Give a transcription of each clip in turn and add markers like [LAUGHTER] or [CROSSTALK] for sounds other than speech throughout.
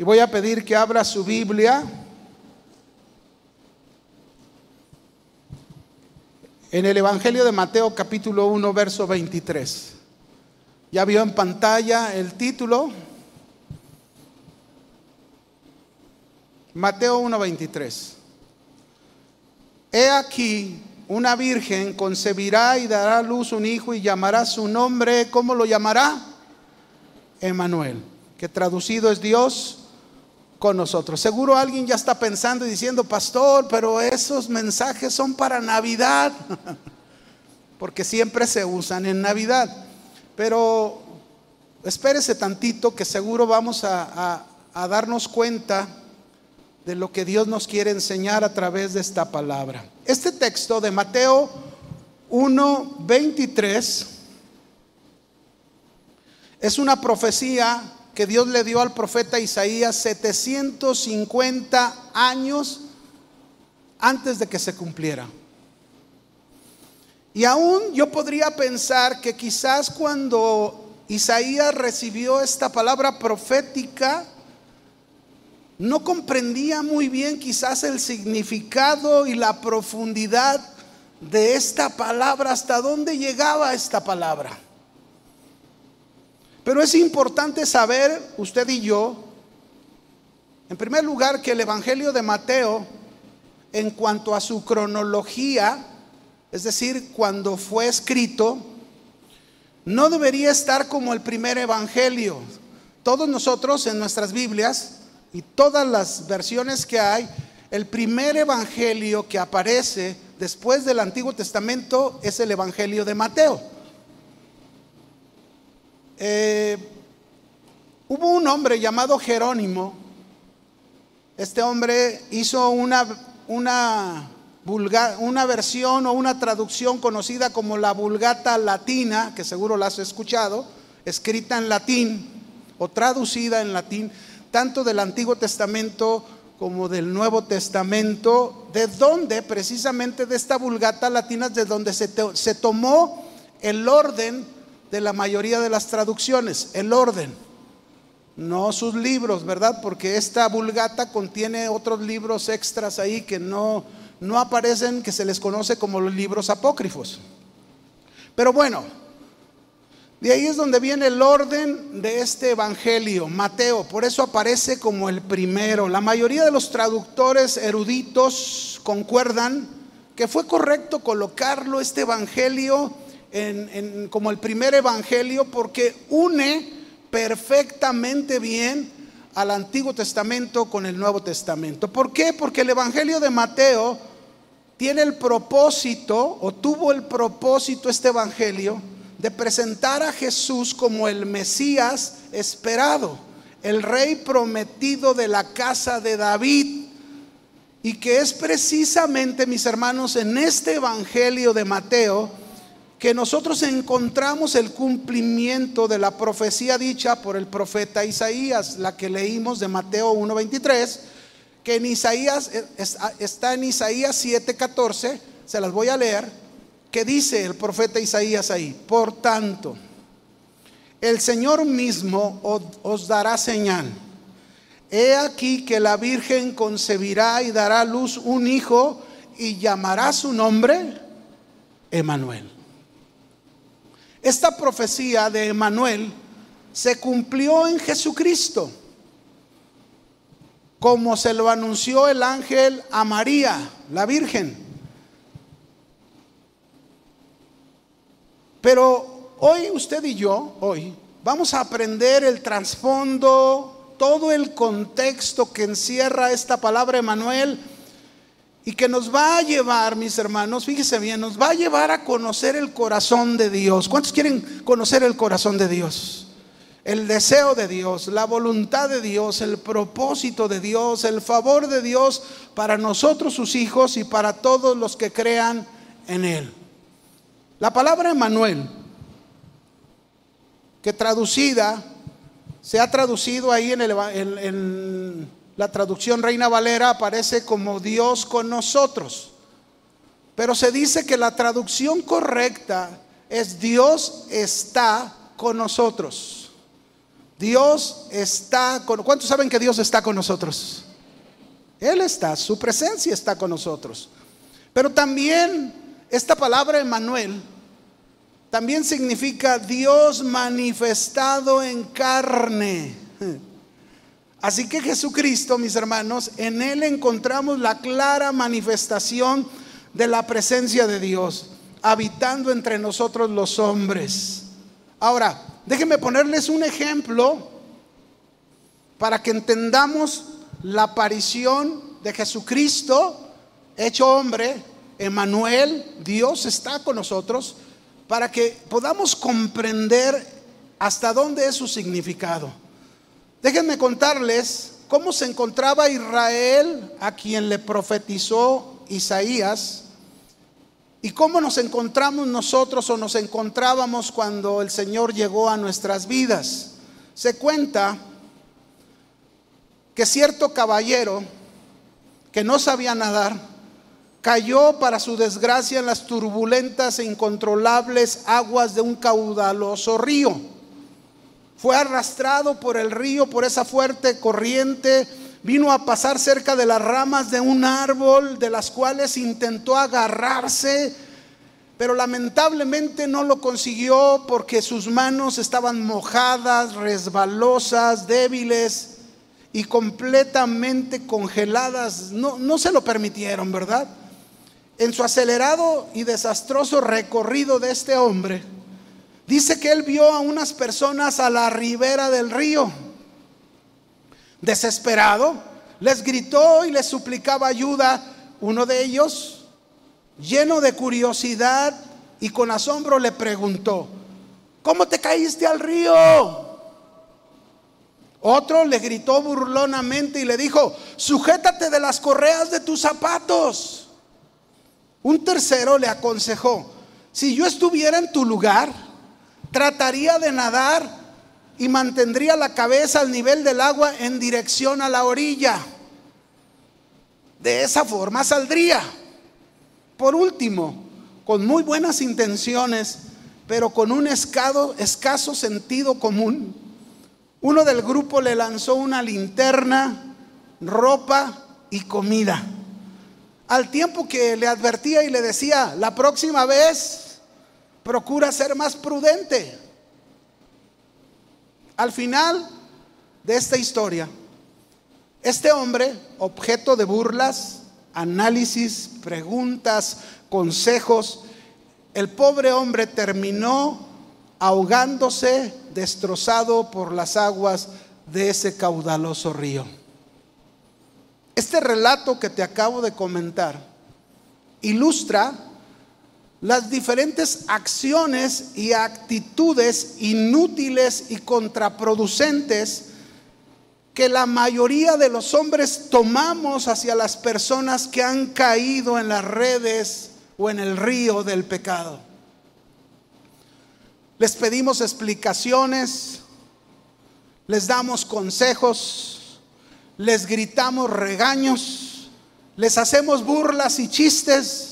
Y voy a pedir que abra su Biblia en el Evangelio de Mateo capítulo 1, verso 23. Ya vio en pantalla el título. Mateo 1, 23. He aquí, una virgen concebirá y dará a luz un hijo y llamará su nombre, ¿cómo lo llamará? Emanuel, que traducido es Dios con nosotros. Seguro alguien ya está pensando y diciendo, pastor, pero esos mensajes son para Navidad, [LAUGHS] porque siempre se usan en Navidad. Pero espérese tantito que seguro vamos a, a darnos cuenta de lo que Dios nos quiere enseñar a través de esta palabra. Este texto de Mateo 1, 23 es una profecía que Dios le dio al profeta Isaías 750 años antes de que se cumpliera. Y aún yo podría pensar que quizás cuando Isaías recibió esta palabra profética, no comprendía muy bien quizás el significado y la profundidad de esta palabra, hasta dónde llegaba esta palabra. Pero es importante saber, usted y yo, en primer lugar, que el Evangelio de Mateo, en cuanto a su cronología, es decir, cuando fue escrito, no debería estar como el primer Evangelio. Todos nosotros en nuestras Biblias y todas las versiones que hay, el primer Evangelio que aparece después del Antiguo Testamento es el Evangelio de Mateo. Eh, hubo un hombre llamado Jerónimo. Este hombre hizo una, una, una versión o una traducción conocida como la Vulgata Latina, que seguro la has escuchado, escrita en latín o traducida en latín, tanto del Antiguo Testamento como del Nuevo Testamento, de donde precisamente de esta Vulgata Latina, de donde se, se tomó el orden de la mayoría de las traducciones, el orden, no sus libros, ¿verdad? Porque esta vulgata contiene otros libros extras ahí que no, no aparecen, que se les conoce como los libros apócrifos. Pero bueno, de ahí es donde viene el orden de este evangelio, Mateo, por eso aparece como el primero. La mayoría de los traductores eruditos concuerdan que fue correcto colocarlo, este evangelio, como el primer evangelio porque une perfectamente bien al Antiguo Testamento con el Nuevo Testamento. ¿Por qué? Porque el Evangelio de Mateo tiene el propósito, o tuvo el propósito este Evangelio, de presentar a Jesús como el Mesías esperado, el rey prometido de la casa de David. Y que es precisamente, mis hermanos, en este Evangelio de Mateo, que nosotros encontramos el cumplimiento de la profecía dicha por el profeta Isaías, la que leímos de Mateo 1.23, que en Isaías, está en Isaías 7.14, se las voy a leer, que dice el profeta Isaías ahí, por tanto, el Señor mismo os dará señal. He aquí que la Virgen concebirá y dará a luz un hijo y llamará su nombre Emanuel. Esta profecía de Emanuel se cumplió en Jesucristo, como se lo anunció el ángel a María, la Virgen. Pero hoy usted y yo, hoy, vamos a aprender el trasfondo, todo el contexto que encierra esta palabra Emanuel y que nos va a llevar, mis hermanos, fíjese bien, nos va a llevar a conocer el corazón de Dios. ¿Cuántos quieren conocer el corazón de Dios? El deseo de Dios, la voluntad de Dios, el propósito de Dios, el favor de Dios para nosotros sus hijos y para todos los que crean en Él. La palabra Emanuel, que traducida, se ha traducido ahí en, el, en la traducción Reina Valera aparece como Dios con nosotros. Pero se dice que la traducción correcta es Dios está con nosotros. Dios está con... ¿Cuántos saben que Dios está con nosotros? Él está, su presencia está con nosotros. Pero también esta palabra Emmanuel también significa Dios manifestado en carne. Así que Jesucristo, mis hermanos, en Él encontramos la clara manifestación de la presencia de Dios, habitando entre nosotros los hombres. Ahora, déjenme ponerles un ejemplo para que entendamos la aparición de Jesucristo, hecho hombre, Emanuel, Dios está con nosotros, para que podamos comprender hasta dónde es su significado. Déjenme contarles cómo se encontraba Israel a quien le profetizó Isaías y cómo nos encontramos nosotros o nos encontrábamos cuando el Señor llegó a nuestras vidas. Se cuenta que cierto caballero que no sabía nadar cayó para su desgracia en las turbulentas e incontrolables aguas de un caudaloso río. Fue arrastrado por el río, por esa fuerte corriente, vino a pasar cerca de las ramas de un árbol de las cuales intentó agarrarse, pero lamentablemente no lo consiguió porque sus manos estaban mojadas, resbalosas, débiles y completamente congeladas. No, no se lo permitieron, ¿verdad? En su acelerado y desastroso recorrido de este hombre, Dice que él vio a unas personas a la ribera del río. Desesperado, les gritó y les suplicaba ayuda. Uno de ellos, lleno de curiosidad y con asombro, le preguntó, ¿cómo te caíste al río? Otro le gritó burlonamente y le dijo, sujétate de las correas de tus zapatos. Un tercero le aconsejó, si yo estuviera en tu lugar, trataría de nadar y mantendría la cabeza al nivel del agua en dirección a la orilla. De esa forma saldría. Por último, con muy buenas intenciones, pero con un escaso sentido común, uno del grupo le lanzó una linterna, ropa y comida. Al tiempo que le advertía y le decía, la próxima vez procura ser más prudente. Al final de esta historia, este hombre, objeto de burlas, análisis, preguntas, consejos, el pobre hombre terminó ahogándose, destrozado por las aguas de ese caudaloso río. Este relato que te acabo de comentar ilustra las diferentes acciones y actitudes inútiles y contraproducentes que la mayoría de los hombres tomamos hacia las personas que han caído en las redes o en el río del pecado. Les pedimos explicaciones, les damos consejos, les gritamos regaños, les hacemos burlas y chistes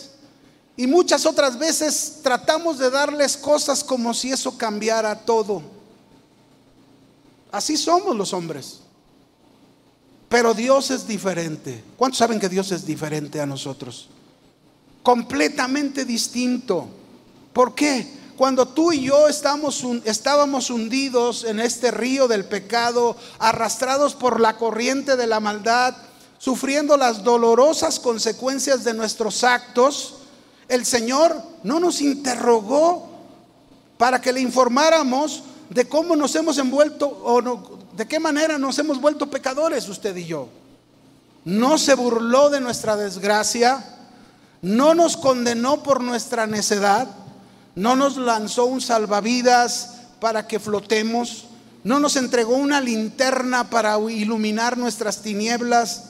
y muchas otras veces tratamos de darles cosas como si eso cambiara todo. Así somos los hombres. Pero Dios es diferente. ¿Cuántos saben que Dios es diferente a nosotros? Completamente distinto. ¿Por qué? Cuando tú y yo estamos, estábamos hundidos en este río del pecado, arrastrados por la corriente de la maldad, sufriendo las dolorosas consecuencias de nuestros actos, el Señor no nos interrogó para que le informáramos de cómo nos hemos envuelto o de qué manera nos hemos vuelto pecadores usted y yo. No se burló de nuestra desgracia, no nos condenó por nuestra necedad, no nos lanzó un salvavidas para que flotemos, no nos entregó una linterna para iluminar nuestras tinieblas,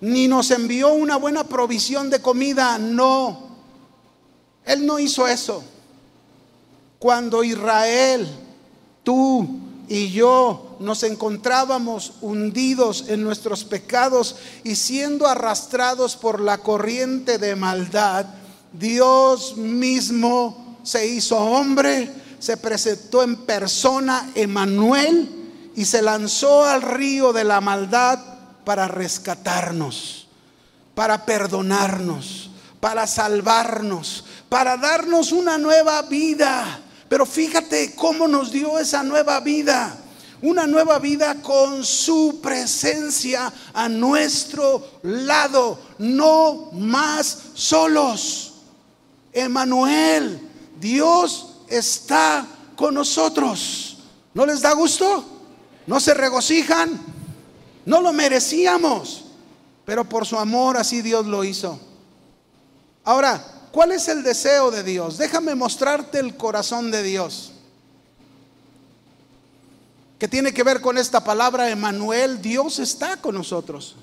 ni nos envió una buena provisión de comida, no. Él no hizo eso. Cuando Israel, tú y yo nos encontrábamos hundidos en nuestros pecados y siendo arrastrados por la corriente de maldad, Dios mismo se hizo hombre, se presentó en persona, Emanuel, y se lanzó al río de la maldad para rescatarnos, para perdonarnos, para salvarnos, para darnos una nueva vida. Pero fíjate cómo nos dio esa nueva vida. Una nueva vida con su presencia a nuestro lado, no más solos. Emanuel, Dios está con nosotros. ¿No les da gusto? ¿No se regocijan? No lo merecíamos, pero por su amor así Dios lo hizo. Ahora, ¿cuál es el deseo de Dios? Déjame mostrarte el corazón de Dios. Que tiene que ver con esta palabra, Emanuel, Dios está con nosotros.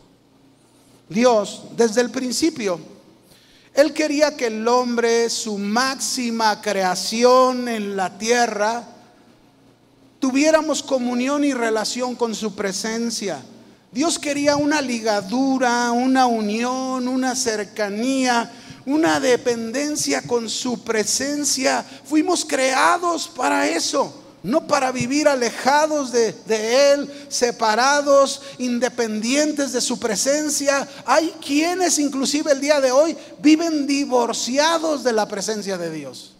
Dios, desde el principio, Él quería que el hombre, su máxima creación en la tierra, tuviéramos comunión y relación con su presencia. Dios quería una ligadura, una unión, una cercanía, una dependencia con su presencia. Fuimos creados para eso, no para vivir alejados de, Él, separados, independientes de su presencia. Hay quienes inclusive el día de hoy viven divorciados de la presencia de Dios.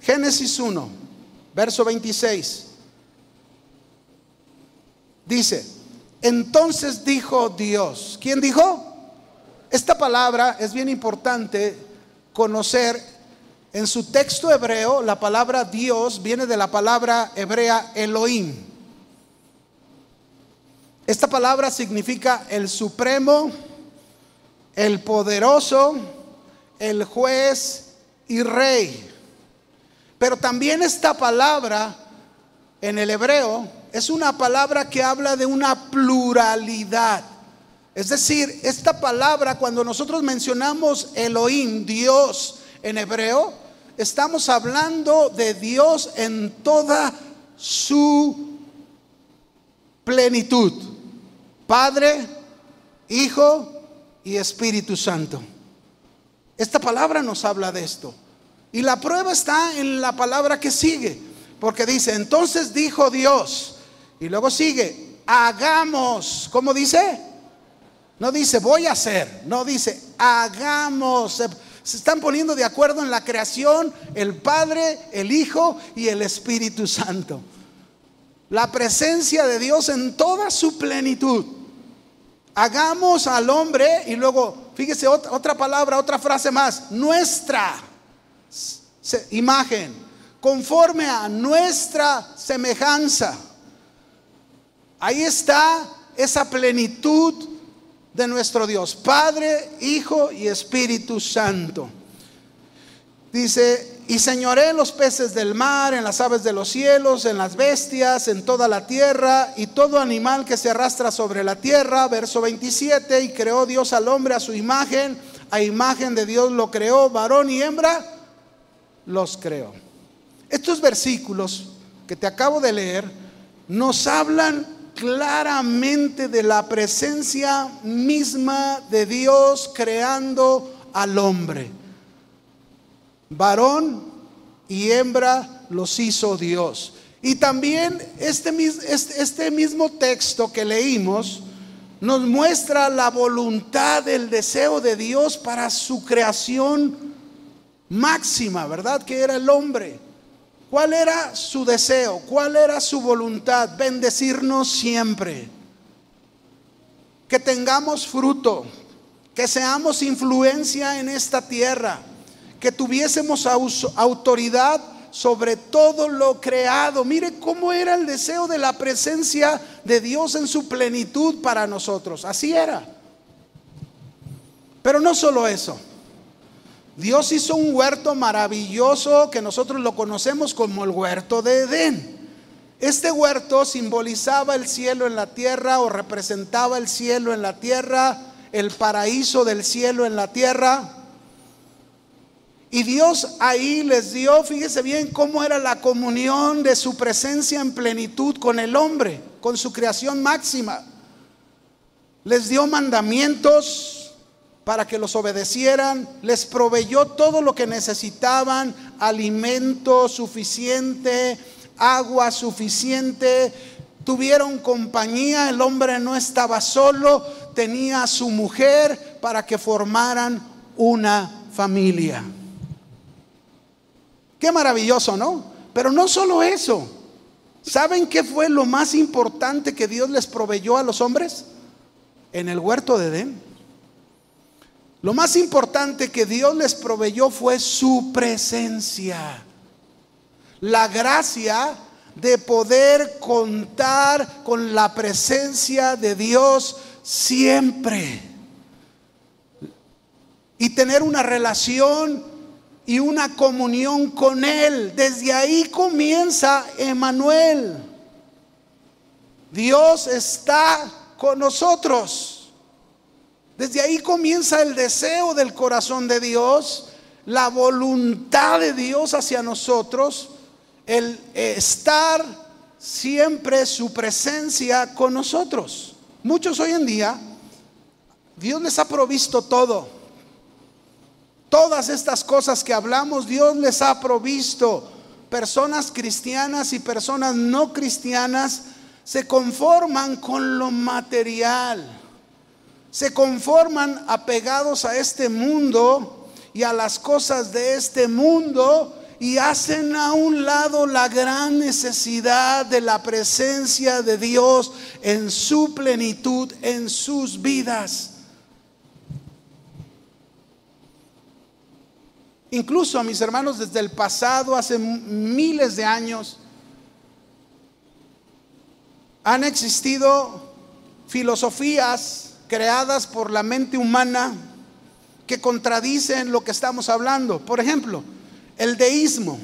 Génesis 1, verso 26. Dice, entonces dijo Dios. ¿Quién dijo? Esta palabra es bien importante conocer. En su texto hebreo, la palabra Dios viene de la palabra hebrea Elohim. Esta palabra significa el supremo, el poderoso, el juez y rey. Pero también esta palabra en el hebreo es una palabra que habla de una pluralidad. Es decir, esta palabra cuando nosotros mencionamos Elohim, Dios en hebreo, estamos hablando de Dios en toda su plenitud. Padre, Hijo y Espíritu Santo. Esta palabra nos habla de esto. Y la prueba está en la palabra que sigue, porque dice, entonces dijo Dios, y luego sigue, hagamos, ¿cómo dice? No dice, voy a hacer, no dice, hagamos. Se, están poniendo de acuerdo en la creación el Padre, el Hijo y el Espíritu Santo. La presencia de Dios en toda su plenitud. Hagamos al hombre y luego, fíjese otra, otra palabra, otra frase más, nuestra imagen, conforme a nuestra semejanza. Ahí está esa plenitud de nuestro Dios, Padre, Hijo y Espíritu Santo. Dice, y señoré los peces del mar, en las aves de los cielos, en las bestias, en toda la tierra, y todo animal que se arrastra sobre la tierra. Verso 27, y creó Dios al hombre a su imagen, a imagen de Dios lo creó, varón y hembra los creó. Estos versículos que te acabo de leer nos hablan claramente de la presencia misma de Dios creando al hombre. Varón y hembra los hizo Dios. Y también este, este, este mismo texto que leímos nos muestra la voluntad, el deseo de Dios para su creación máxima, ¿verdad? Que era el hombre. ¿Cuál era su deseo? ¿Cuál era su voluntad? Bendecirnos siempre. Que tengamos fruto, que seamos influencia en esta tierra, que tuviésemos autoridad sobre todo lo creado. Mire cómo era el deseo de la presencia de Dios en su plenitud para nosotros. Así era. Pero no solo eso. Dios hizo un huerto maravilloso que nosotros lo conocemos como el huerto de Edén. Este huerto simbolizaba el cielo en la tierra o representaba el cielo en la tierra, el paraíso del cielo en la tierra. Y Dios ahí les dio, fíjese bien cómo era la comunión de su presencia en plenitud con el hombre, con su creación máxima. Les dio mandamientos, para que los obedecieran, les proveyó todo lo que necesitaban, alimento suficiente, agua suficiente, tuvieron compañía, el hombre no estaba solo, tenía a su mujer para que formaran una familia. Qué maravilloso, ¿no? Pero no solo eso. ¿Saben qué fue lo más importante que Dios les proveyó a los hombres? En el huerto de Edén. Lo más importante que Dios les proveyó fue su presencia. La gracia de poder contar con la presencia de Dios siempre. Y tener una relación y una comunión con Él. Desde ahí comienza Emanuel. Dios está con nosotros. Desde ahí comienza el deseo del corazón de Dios, la voluntad de Dios hacia nosotros, el estar siempre su presencia con nosotros. Muchos hoy en día, Dios les ha provisto todo Todas estas cosas que hablamos, Dios les ha provisto. Personas cristianas y personas no cristianas se conforman con lo material. Se conforman apegados a este mundo y a las cosas de este mundo y hacen a un lado la gran necesidad de la presencia de Dios en su plenitud, en sus vidas. Incluso a mis hermanos desde el pasado, hace miles de años, han existido filosofías creadas por la mente humana que contradicen lo que estamos hablando. Por ejemplo, el deísmo,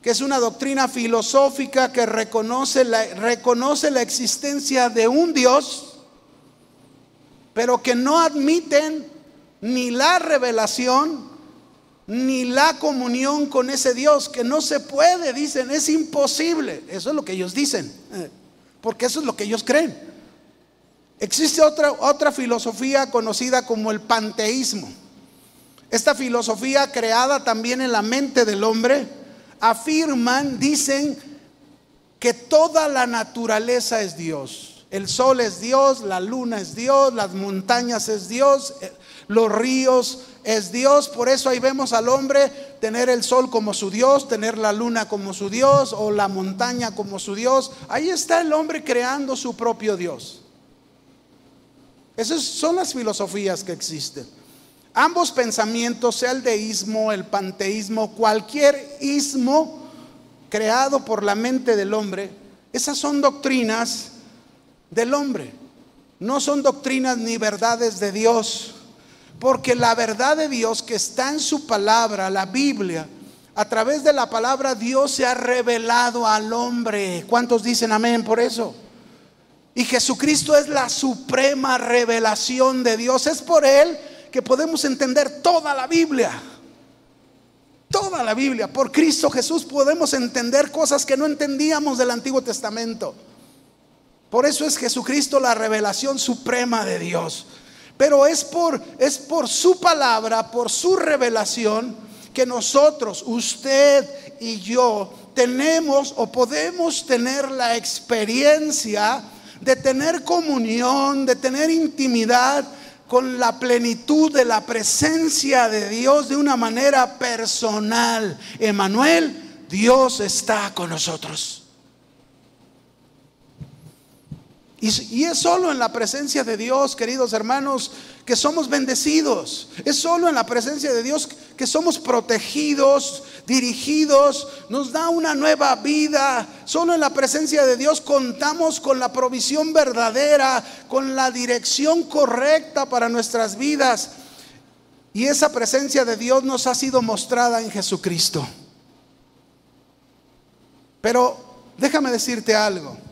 que es una doctrina filosófica que reconoce la, reconoce la existencia de un Dios, pero que no admiten ni la revelación ni la comunión con ese Dios, que no se puede, dicen, es imposible. Eso es lo que ellos dicen, eh, porque eso es lo que ellos creen. Existe otra, otra filosofía conocida como el panteísmo. Esta filosofía creada también en la mente del hombre, afirman, dicen que toda la naturaleza es Dios. El sol es Dios, la luna es Dios, las montañas es Dios, eh, los ríos es Dios, por eso ahí vemos al hombre tener el sol como su Dios, tener la luna como su Dios o la montaña como su Dios. Ahí está el hombre creando su propio Dios. Esas son las filosofías que existen. Ambos pensamientos, sea el deísmo, el panteísmo, cualquier ismo creado por la mente del hombre, esas son doctrinas del hombre. No son doctrinas ni verdades de Dios. Porque la verdad de Dios que está en su palabra, la Biblia, a través de la palabra Dios se ha revelado al hombre. ¿Cuántos dicen amén por eso? Y Jesucristo es la suprema revelación de Dios. Es por Él que podemos entender toda la Biblia. Toda la Biblia. Por Cristo Jesús podemos entender cosas que no entendíamos del Antiguo Testamento. Por eso es Jesucristo la revelación suprema de Dios. Pero es por, es por su palabra, por su revelación, que nosotros, usted y yo, tenemos o podemos tener la experiencia de tener comunión, de tener intimidad con la plenitud de la presencia de Dios de una manera personal. Emanuel, Dios está con nosotros. Y, es solo en la presencia de Dios, queridos hermanos, que somos bendecidos. Es solo en la presencia de Dios que somos protegidos, dirigidos, nos da una nueva vida. Solo en la presencia de Dios contamos con la provisión verdadera, con la dirección correcta para nuestras vidas. Y esa presencia de Dios nos ha sido mostrada en Jesucristo. Pero déjame decirte algo.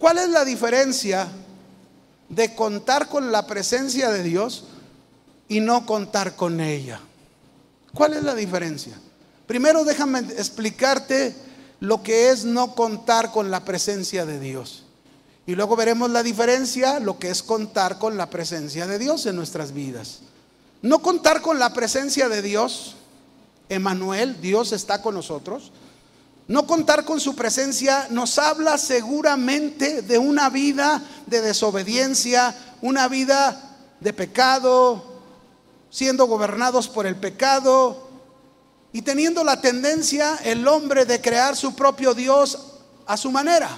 ¿Cuál es la diferencia de contar con la presencia de Dios y no contar con ella? ¿Cuál es la diferencia? Primero déjame explicarte lo que es no contar con la presencia de Dios. Y luego veremos la diferencia, lo que es contar con la presencia de Dios en nuestras vidas. No contar con la presencia de Dios, Emanuel, Dios está con nosotros. No contar con su presencia nos habla seguramente de una vida de desobediencia, una vida de pecado, siendo gobernados por el pecado y teniendo la tendencia el hombre de crear su propio Dios a su manera.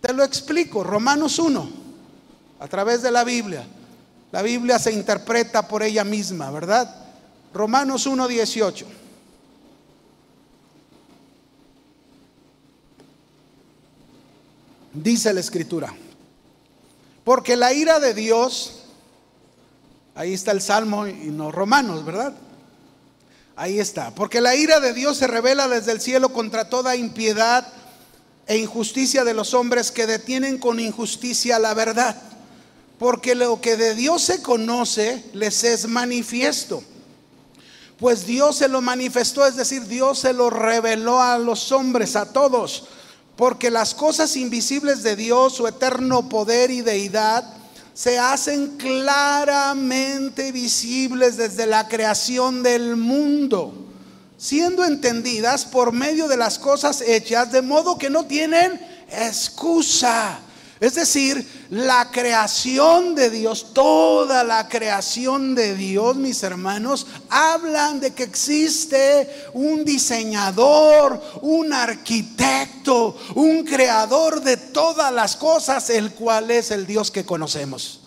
Te lo explico, Romanos 1, a través de la Biblia. La Biblia se interpreta por ella misma, ¿verdad? Romanos 1, 18. Dice la escritura, porque la ira de Dios, ahí está el Salmo y los Romanos, ¿verdad? Ahí está, porque la ira de Dios se revela desde el cielo contra toda impiedad e injusticia de los hombres que detienen con injusticia la verdad. Porque lo que de Dios se conoce les es manifiesto. Pues Dios se lo manifestó, es decir, Dios se lo reveló a los hombres, a todos. Porque las cosas invisibles de Dios, su eterno poder y deidad, se hacen claramente visibles desde la creación del mundo siendo entendidas por medio de las cosas hechas, de modo que no tienen excusa. Es decir, la creación de Dios, toda la creación de Dios, mis hermanos, hablan de que existe un diseñador, un arquitecto, un creador de todas las cosas, el cual es el Dios que conocemos.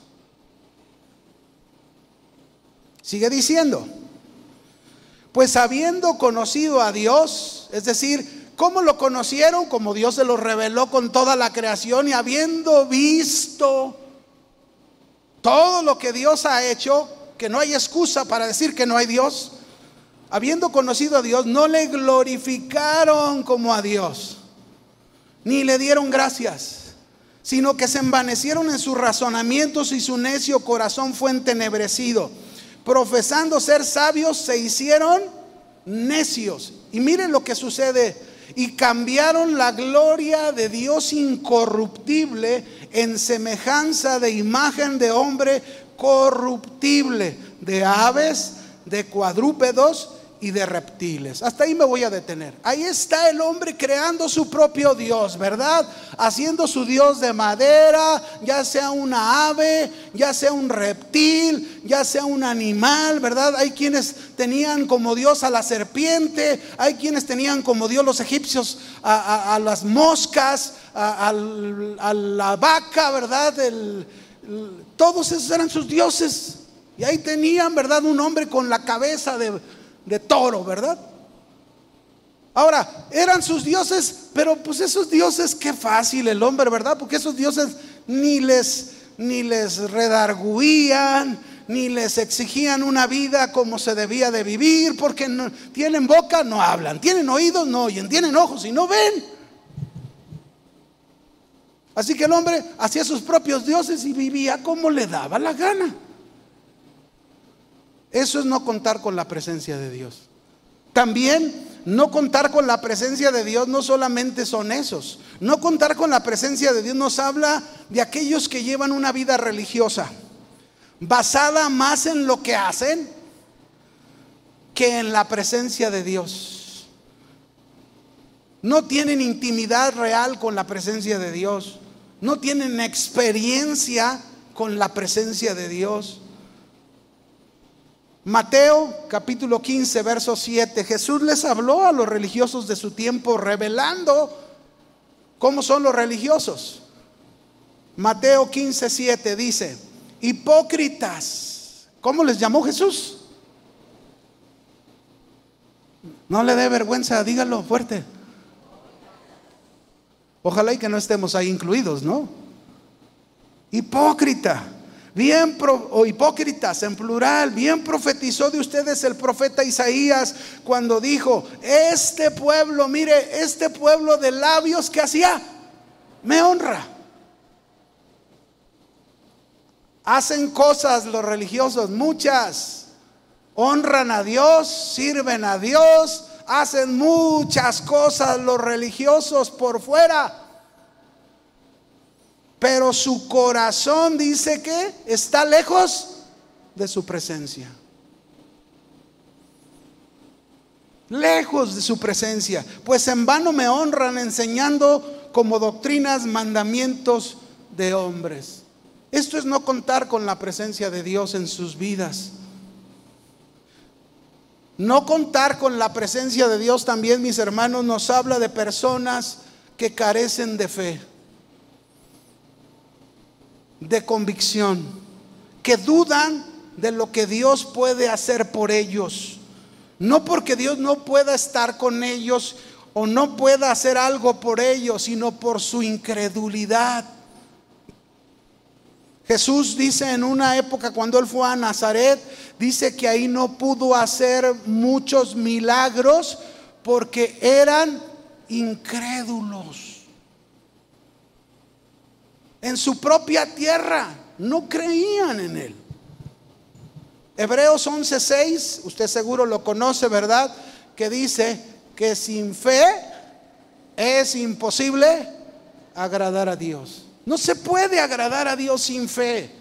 Sigue diciendo. Pues habiendo conocido a Dios, es decir, ¿cómo lo conocieron? Como Dios se lo reveló con toda la creación y habiendo visto todo lo que Dios ha hecho, que no hay excusa para decir que no hay Dios, habiendo conocido a Dios, no le glorificaron como a Dios, ni le dieron gracias, sino que se envanecieron en sus razonamientos y su necio corazón fue entenebrecido profesando ser sabios, se hicieron necios. Y miren lo que sucede. Y cambiaron la gloria de Dios incorruptible en semejanza de imagen de hombre corruptible, de aves, de cuadrúpedos y de reptiles. Hasta ahí me voy a detener. Ahí está el hombre creando su propio Dios, ¿verdad? Haciendo su Dios de madera, ya sea una ave, ya sea un reptil, ya sea un animal, ¿verdad? Hay quienes tenían como Dios a la serpiente, hay quienes tenían como Dios los egipcios a, las moscas, a, la vaca, ¿verdad? todos esos eran sus dioses. Y ahí tenían, ¿verdad? Un hombre con la cabeza de de toro, ¿verdad? Ahora, eran sus dioses, pero pues esos dioses, qué fácil el hombre, ¿verdad? Porque esos dioses ni les, ni les redarguían, ni les exigían una vida como se debía de vivir, porque no, tienen boca, no hablan, tienen oídos, no oyen, tienen ojos y no ven. Así que el hombre hacía sus propios dioses y vivía como le daba la gana. Eso es no contar con la presencia de Dios. También no contar con la presencia de Dios no solamente son esos. No contar con la presencia de Dios nos habla de aquellos que llevan una vida religiosa, basada más en lo que hacen que en la presencia de Dios. No tienen intimidad real con la presencia de Dios. No tienen experiencia con la presencia de Dios. Mateo capítulo 15, verso 7, Jesús les habló a los religiosos de su tiempo revelando cómo son los religiosos. Mateo 15, 7 dice, hipócritas, ¿cómo les llamó Jesús? No le dé vergüenza, dígalo fuerte. Ojalá y que no estemos ahí incluidos, ¿no? Hipócrita bien o hipócritas en plural, bien profetizó de ustedes el profeta Isaías cuando dijo, este pueblo, mire, este pueblo de labios que hacía, me honra. Hacen cosas los religiosos, muchas. Honran a Dios, sirven a Dios, hacen muchas cosas los religiosos por fuera pero su corazón dice que está lejos de su presencia. lejos de su presencia, pues en vano me honran enseñando como doctrinas mandamientos de hombres. Esto es no contar con la presencia de Dios en sus vidas. No contar con la presencia de Dios también, mis hermanos, nos habla de personas que carecen de fe, de convicción, que dudan de lo que Dios puede hacer por ellos. No porque Dios no pueda estar con ellos o no pueda hacer algo por ellos, sino por su incredulidad. Jesús dice en una época cuando él fue a Nazaret, dice que ahí no pudo hacer muchos milagros porque eran incrédulos. En su propia tierra no creían en él. Hebreos 11:6, usted seguro lo conoce, ¿verdad? Que dice que sin fe es imposible agradar a Dios. No se puede agradar a Dios sin fe.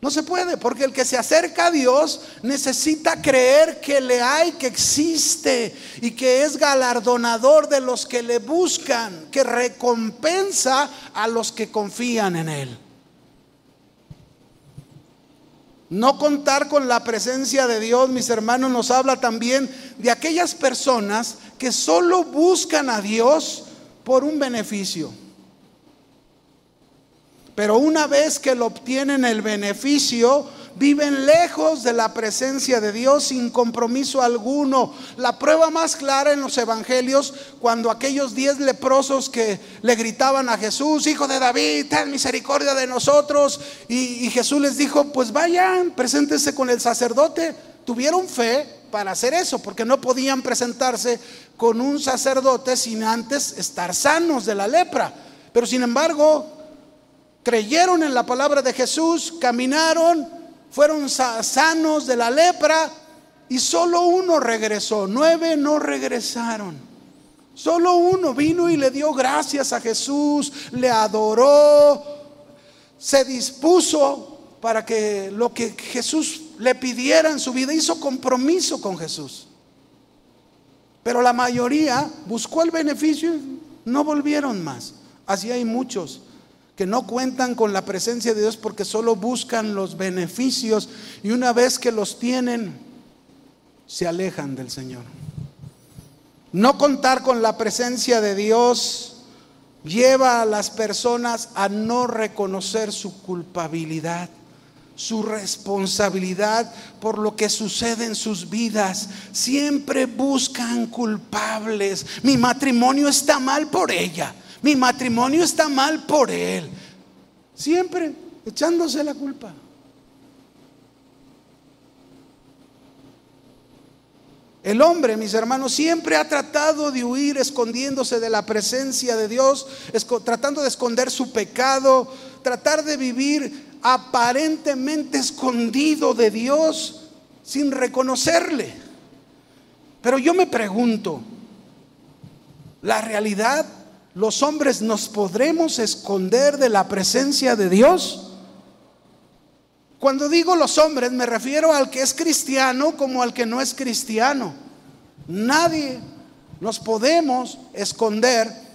No se puede, porque el que se acerca a Dios necesita creer que le hay, que existe y que es galardonador de los que le buscan, que recompensa a los que confían en Él. No contar con la presencia de Dios, mis hermanos, nos habla también de aquellas personas que solo buscan a Dios por un beneficio. Pero una vez que lo obtienen el beneficio, viven lejos de la presencia de Dios sin compromiso alguno. La prueba más clara en los evangelios, cuando aquellos diez leprosos que le gritaban a Jesús, Hijo de David, ten misericordia de nosotros, y, Jesús les dijo, pues vayan, preséntense con el sacerdote. Tuvieron fe para hacer eso, porque no podían presentarse con un sacerdote sin antes estar sanos de la lepra. Pero sin embargo, creyeron en la palabra de Jesús, caminaron, fueron sanos de la lepra y solo uno regresó, nueve no regresaron. Solo uno vino y le dio gracias a Jesús, le adoró, se dispuso para que lo que Jesús le pidiera en su vida, hizo compromiso con Jesús. Pero la mayoría buscó el beneficio y no volvieron más. Así hay muchos que no cuentan con la presencia de Dios porque solo buscan los beneficios y una vez que los tienen, se alejan del Señor. No contar con la presencia de Dios lleva a las personas a no reconocer su culpabilidad, su responsabilidad por lo que sucede en sus vidas. Siempre buscan culpables. Mi matrimonio está mal por ella. Mi matrimonio está mal por él. Siempre echándose la culpa. El hombre, mis hermanos, siempre ha tratado de huir escondiéndose de la presencia de Dios, tratando de esconder su pecado, tratar de vivir aparentemente escondido de Dios sin reconocerle. Pero yo me pregunto, ¿la realidad los hombres nos podremos esconder de la presencia de Dios? Cuando digo los hombres me refiero al que es cristiano como al que no es cristiano. Nadie nos podemos esconder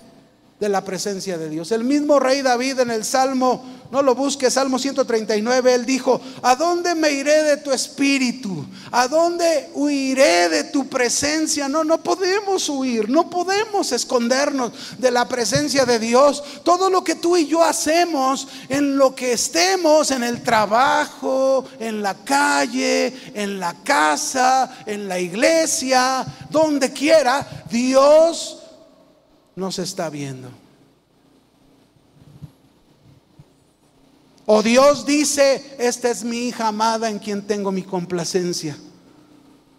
de la presencia de Dios. El mismo rey David en el Salmo no lo busques, Salmo 139, él dijo, ¿a dónde me iré de tu espíritu? ¿A dónde huiré de tu presencia? No, no podemos huir, no podemos escondernos de la presencia de Dios. Todo lo que tú y yo hacemos, en lo que estemos, en el trabajo, en la calle, en la casa, en la iglesia, donde quiera, Dios nos está viendo. O Dios dice, esta es mi hija amada en quien tengo mi complacencia.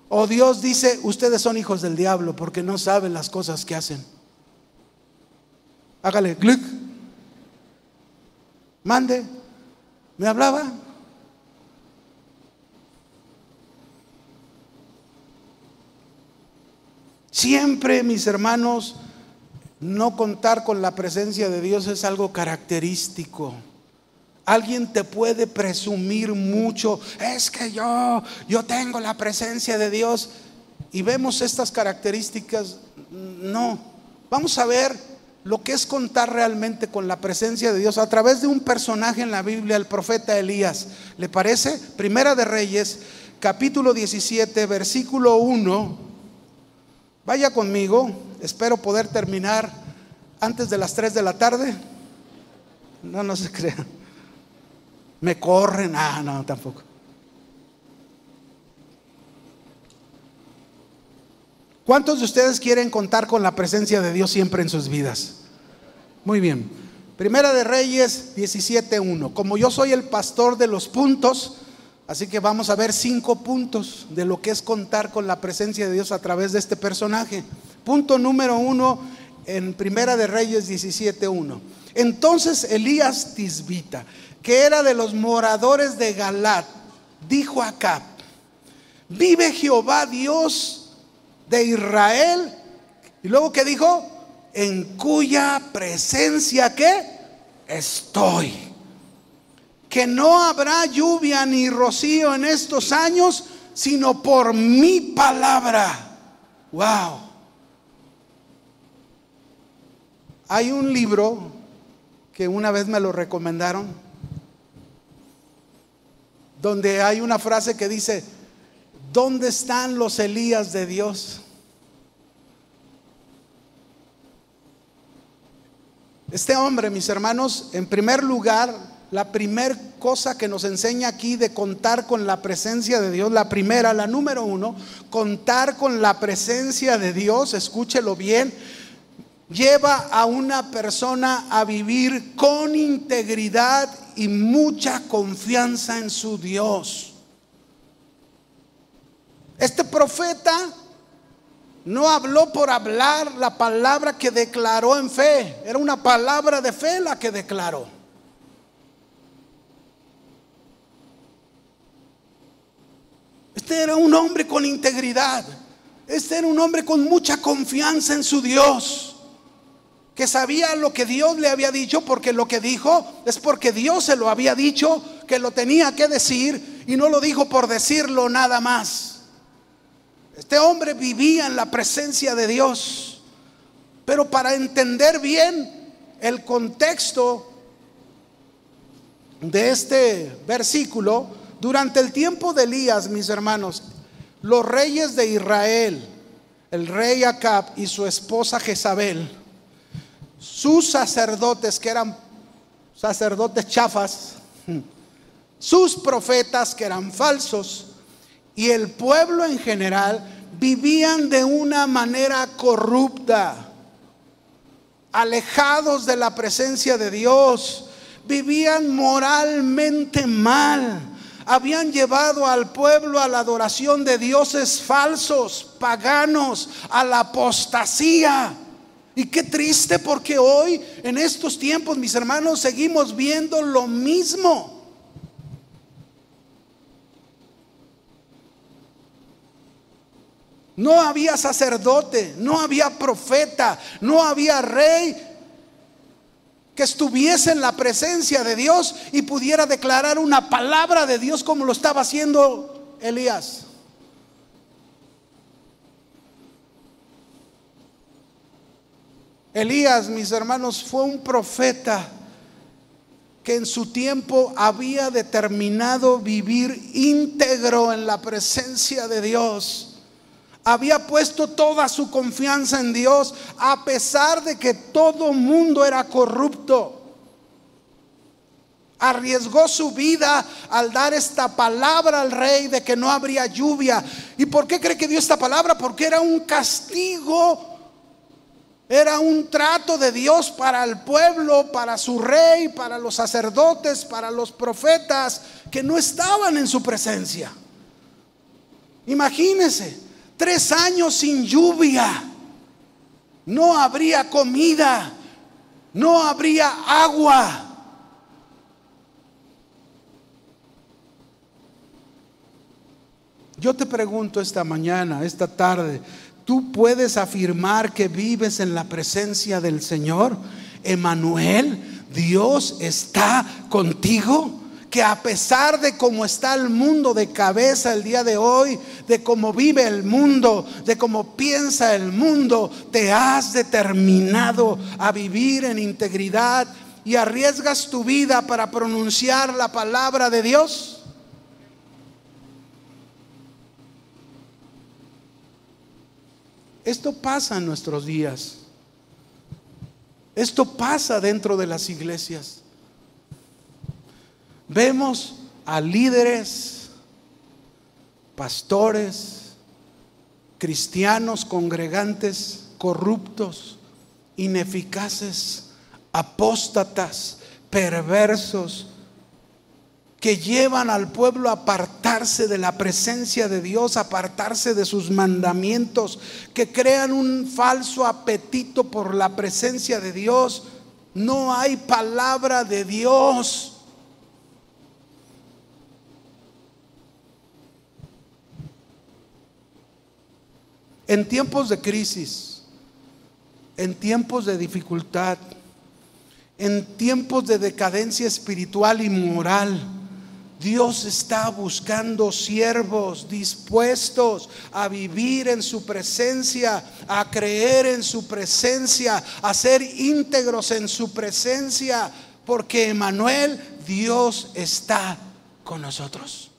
O Dios dice, ustedes son hijos del diablo porque no saben las cosas que hacen. Hágale, clic. Mande. ¿Me hablaba? Siempre, mis hermanos, no contar con la presencia de Dios es algo característico. Alguien te puede presumir mucho, es que yo, yo tengo la presencia de Dios. y vemos estas características, no. Vamos a ver lo que es contar realmente con la presencia de Dios a través de un personaje en la Biblia, el profeta Elías. ¿Le parece? Primera de Reyes, capítulo 17, versículo 1. Vaya conmigo, espero poder terminar antes de las 3 de la tarde. No, no se [LAUGHS] crean. Me corren, ah, no, tampoco. ¿Cuántos de ustedes quieren contar con la presencia de Dios siempre en sus vidas? Muy bien. Primera de Reyes 17.1. Como yo soy el pastor de los puntos, así que vamos a ver cinco puntos de lo que es contar con la presencia de Dios a través de este personaje. Punto número uno en Primera de Reyes 17.1. Entonces Elías Tisbita, que era de los moradores de Galat, dijo a Acab, vive Jehová Dios de Israel. Y luego que dijo, en cuya presencia estoy. Que no habrá lluvia ni rocío en estos años, sino por mi palabra. Wow. Hay un libro que una vez me lo recomendaron, donde hay una frase que dice, ¿Dónde están los Elías de Dios? Este hombre, mis hermanos, en primer lugar, la primera cosa que nos enseña aquí de contar con la presencia de Dios, la primera, la número uno, contar con la presencia de Dios, escúchelo bien, lleva a una persona a vivir con integridad y mucha confianza en su Dios. Este profeta no habló por hablar la palabra que declaró en fe. Era una palabra de fe la que declaró. Este era un hombre con integridad. Este era un hombre con mucha confianza en su Dios. Que sabía lo que Dios le había dicho porque lo que dijo es porque Dios se lo había dicho que lo tenía que decir y no lo dijo por decirlo nada más. Este hombre vivía en la presencia de Dios. Pero para entender bien el contexto de este versículo, durante el tiempo de Elías, mis hermanos, los reyes de Israel, el rey Acab y su esposa Jezabel, sus sacerdotes que eran sacerdotes chafas, sus profetas que eran falsos, y el pueblo en general vivían de una manera corrupta, alejados de la presencia de Dios, vivían moralmente mal, habían llevado al pueblo a la adoración de dioses falsos, paganos, a la apostasía. Y qué triste porque hoy, en estos tiempos, mis hermanos, seguimos viendo lo mismo. No había sacerdote, no había profeta, no había rey que estuviese en la presencia de Dios y pudiera declarar una palabra de Dios como lo estaba haciendo Elías. Elías, mis hermanos, fue un profeta que en su tiempo había determinado vivir íntegro en la presencia de Dios había puesto toda su confianza en Dios a pesar de que todo mundo era corrupto. Arriesgó su vida al dar esta palabra al rey de que no habría lluvia. ¿Y por qué cree que dio esta palabra? Porque era un castigo, era un trato de Dios para el pueblo, para su rey, para los sacerdotes, para los profetas que no estaban en su presencia. Imagínense, Tres años sin lluvia. No habría comida. No habría agua. Yo te pregunto esta mañana, esta tarde, ¿tú puedes afirmar que vives en la presencia del Señor? Emanuel, Dios está contigo que a pesar de cómo está el mundo de cabeza el día de hoy, de cómo vive el mundo, de cómo piensa el mundo, te has determinado a vivir en integridad y arriesgas tu vida para pronunciar la palabra de Dios? Esto pasa en nuestros días. Esto pasa dentro de las iglesias. Vemos a líderes, pastores, cristianos, congregantes corruptos, ineficaces, apóstatas, perversos, que llevan al pueblo a apartarse de la presencia de Dios, apartarse de sus mandamientos, que crean un falso apetito por la presencia de Dios. No hay palabra de Dios. En tiempos de crisis, en tiempos de dificultad, en tiempos de decadencia espiritual y moral, Dios está buscando siervos dispuestos a vivir en su presencia, a creer en su presencia, a ser íntegros en su presencia, porque Emanuel, Dios está con nosotros.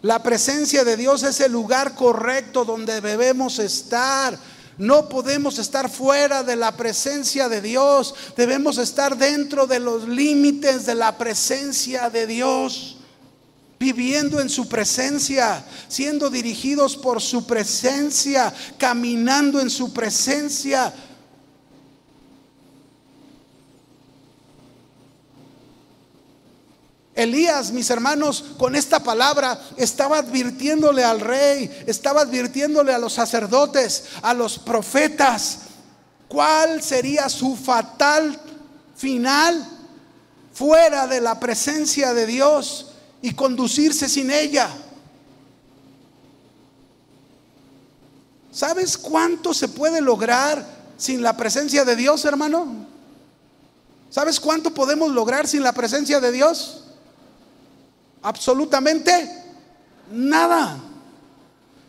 La presencia de Dios es el lugar correcto donde debemos estar. No podemos estar fuera de la presencia de Dios. Debemos estar dentro de los límites de la presencia de Dios. Viviendo en su presencia, siendo dirigidos por su presencia, caminando en su presencia, Elías, mis hermanos, con esta palabra estaba advirtiéndole al rey, estaba advirtiéndole a los sacerdotes, a los profetas, cuál sería su fatal final fuera de la presencia de Dios y conducirse sin ella. ¿Sabes cuánto se puede lograr sin la presencia de Dios, hermano? ¿Sabes cuánto podemos lograr sin la presencia de Dios? Absolutamente nada.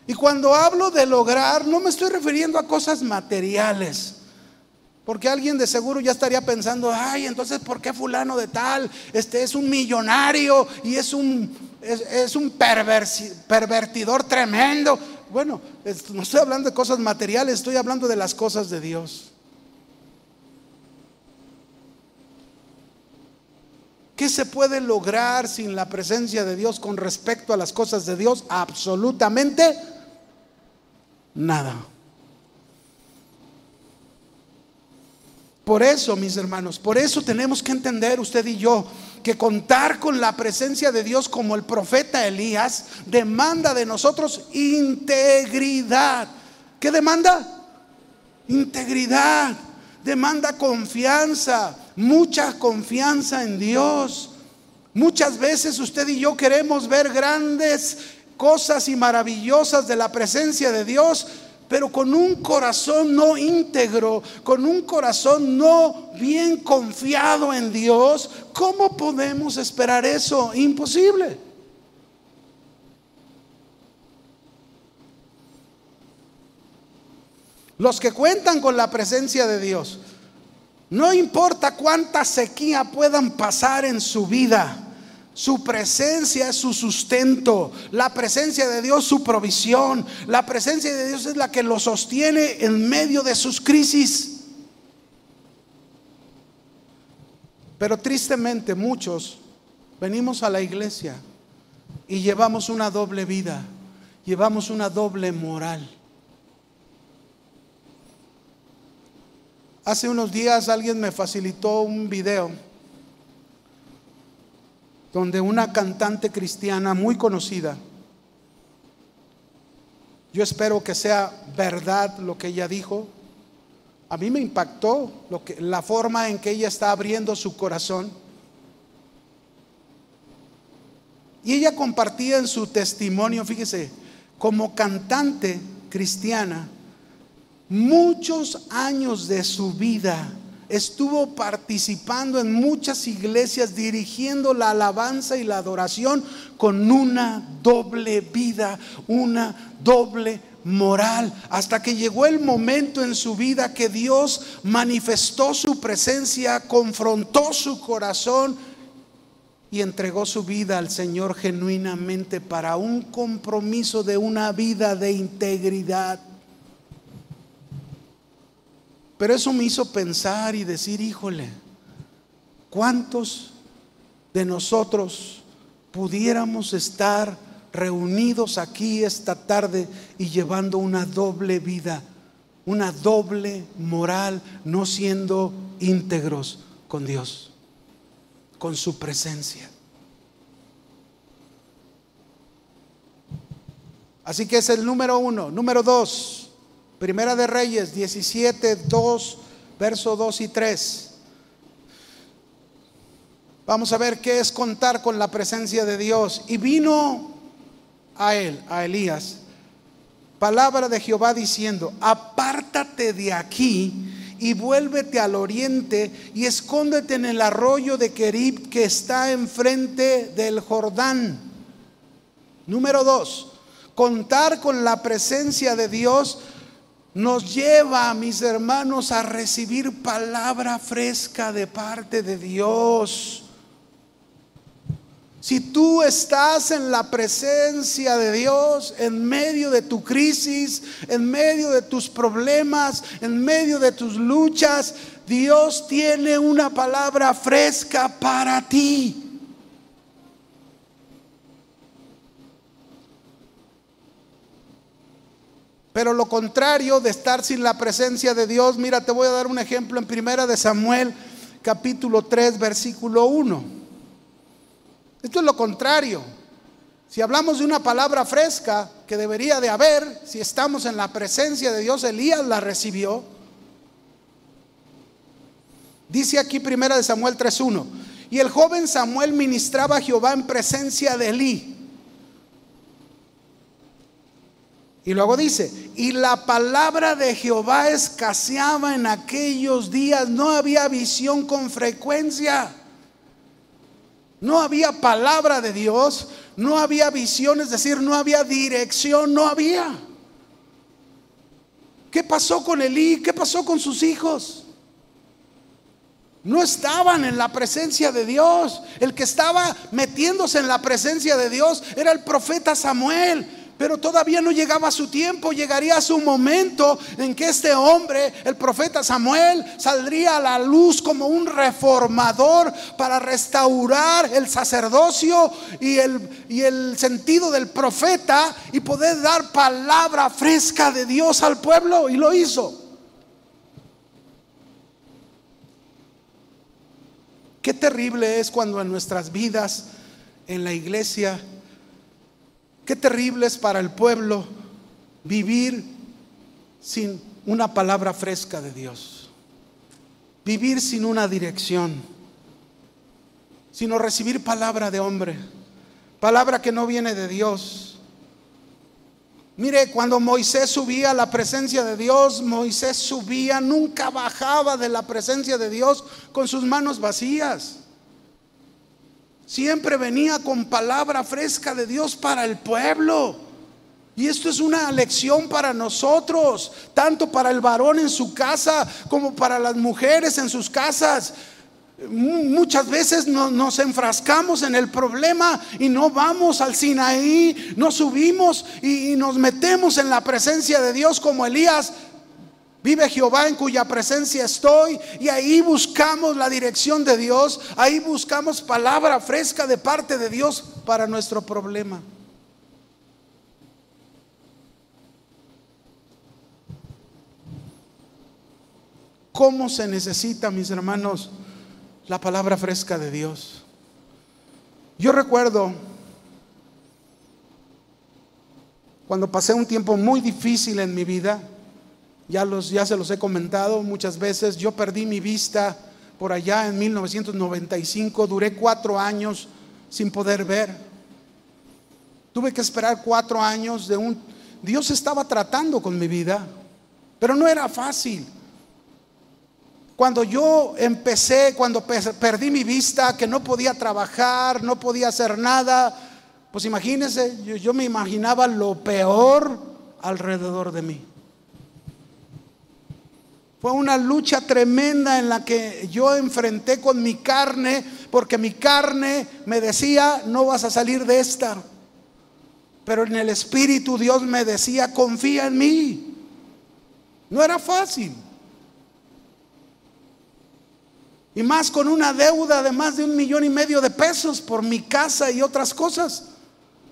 Y cuando hablo de lograr, no me estoy refiriendo a cosas materiales. Porque alguien de seguro ya estaría pensando, ay, entonces, ¿por qué fulano de tal? Este es un millonario y es un, es, un pervertidor tremendo. Bueno, no estoy hablando de cosas materiales, estoy hablando de las cosas de Dios. ¿Qué se puede lograr sin la presencia de Dios con respecto a las cosas de Dios? Absolutamente nada. Por eso, mis hermanos, por eso tenemos que entender usted y yo que contar con la presencia de Dios como el profeta Elías demanda de nosotros integridad. ¿Qué demanda? Integridad. Demanda confianza mucha confianza en Dios. Muchas veces usted y yo queremos ver grandes cosas y maravillosas de la presencia de Dios, pero con un corazón no íntegro, con un corazón no bien confiado en Dios, ¿cómo podemos esperar eso? Imposible. Los que cuentan con la presencia de Dios, no importa cuánta sequía puedan pasar en su vida. Su presencia es su sustento. La presencia de Dios su provisión. La presencia de Dios es la que lo sostiene en medio de sus crisis. Pero tristemente muchos venimos a la iglesia y llevamos una doble vida. Llevamos una doble moral. Hace unos días alguien me facilitó un video donde una cantante cristiana muy conocida, yo espero que sea verdad lo que ella dijo, a mí me impactó la forma en que ella está abriendo su corazón. Y ella compartía en su testimonio, fíjese, como cantante cristiana, muchos años de su vida estuvo participando en muchas iglesias, dirigiendo la alabanza y la adoración con una doble vida, una doble moral, hasta que llegó el momento en su vida que Dios manifestó su presencia, confrontó su corazón y entregó su vida al Señor genuinamente para un compromiso de una vida de integridad. Pero eso me hizo pensar y decir, híjole, ¿cuántos de nosotros pudiéramos estar reunidos aquí esta tarde y llevando una doble vida, una doble moral, no siendo íntegros con Dios, con su presencia? Así que es el número uno. Número dos, Primera de Reyes 17, 2, verso 2 y 3. Vamos a ver qué es contar con la presencia de Dios. Y vino a él, a Elías, palabra de Jehová diciendo, apártate de aquí y vuélvete al oriente y escóndete en el arroyo de Kerib que está enfrente del Jordán. Número dos, contar con la presencia de Dios nos lleva, mis hermanos, a recibir palabra fresca de parte de Dios. Si tú estás en la presencia de Dios, en medio de tu crisis, en medio de tus problemas, en medio de tus luchas, Dios tiene una palabra fresca para ti. Pero lo contrario de estar sin la presencia de Dios, mira, te voy a dar un ejemplo en primera de Samuel, capítulo 3, versículo 1. Esto es lo contrario. Si hablamos de una palabra fresca que debería de haber, si estamos en la presencia de Dios, Elías la recibió. Dice aquí primera de Samuel 3:1, y el joven Samuel ministraba a Jehová en presencia de Elí Y luego dice, y la palabra de Jehová escaseaba en aquellos días, no había visión con frecuencia, no había palabra de Dios, no había visión, es decir, no había dirección, no había. ¿Qué pasó con Elí? ¿Qué pasó con sus hijos? No estaban en la presencia de Dios. El que estaba metiéndose en la presencia de Dios era el profeta Samuel. Pero todavía no llegaba su tiempo, llegaría su momento en que este hombre, el profeta Samuel, saldría a la luz como un reformador para restaurar el sacerdocio y el, y el sentido del profeta y poder dar palabra fresca de Dios al pueblo. Y lo hizo. Qué terrible es cuando en nuestras vidas, en la iglesia, Qué terrible es para el pueblo vivir sin una palabra fresca de Dios. Vivir sin una dirección. Sino recibir palabra de hombre. Palabra que no viene de Dios. Mire, cuando Moisés subía a la presencia de Dios, Moisés subía, nunca bajaba de la presencia de Dios con sus manos vacías. Siempre venía con palabra fresca de Dios para el pueblo. Y esto es una lección para nosotros, tanto para el varón en su casa como para las mujeres en sus casas. Muchas veces nos enfrascamos en el problema y no vamos al Sinaí, no subimos y nos metemos en la presencia de Dios como Elías Vive Jehová en cuya presencia estoy y ahí buscamos la dirección de Dios, ahí buscamos palabra fresca de parte de Dios para nuestro problema. ¿Cómo se necesita, mis hermanos, la palabra fresca de Dios? Yo recuerdo cuando pasé un tiempo muy difícil en mi vida, ya, los, ya se los he comentado muchas veces. Yo perdí mi vista por allá en 1995. Duré cuatro años sin poder ver. Tuve que esperar cuatro años de un... Dios estaba tratando con mi vida, pero no era fácil. Cuando yo empecé, cuando perdí mi vista, que no podía trabajar, no podía hacer nada, pues imagínense, yo, yo me imaginaba lo peor alrededor de mí. Fue una lucha tremenda en la que yo enfrenté con mi carne, porque mi carne me decía, no vas a salir de esta. Pero en el Espíritu Dios me decía, confía en mí. No era fácil. Y más con una deuda de más de un millón y medio de pesos por mi casa y otras cosas.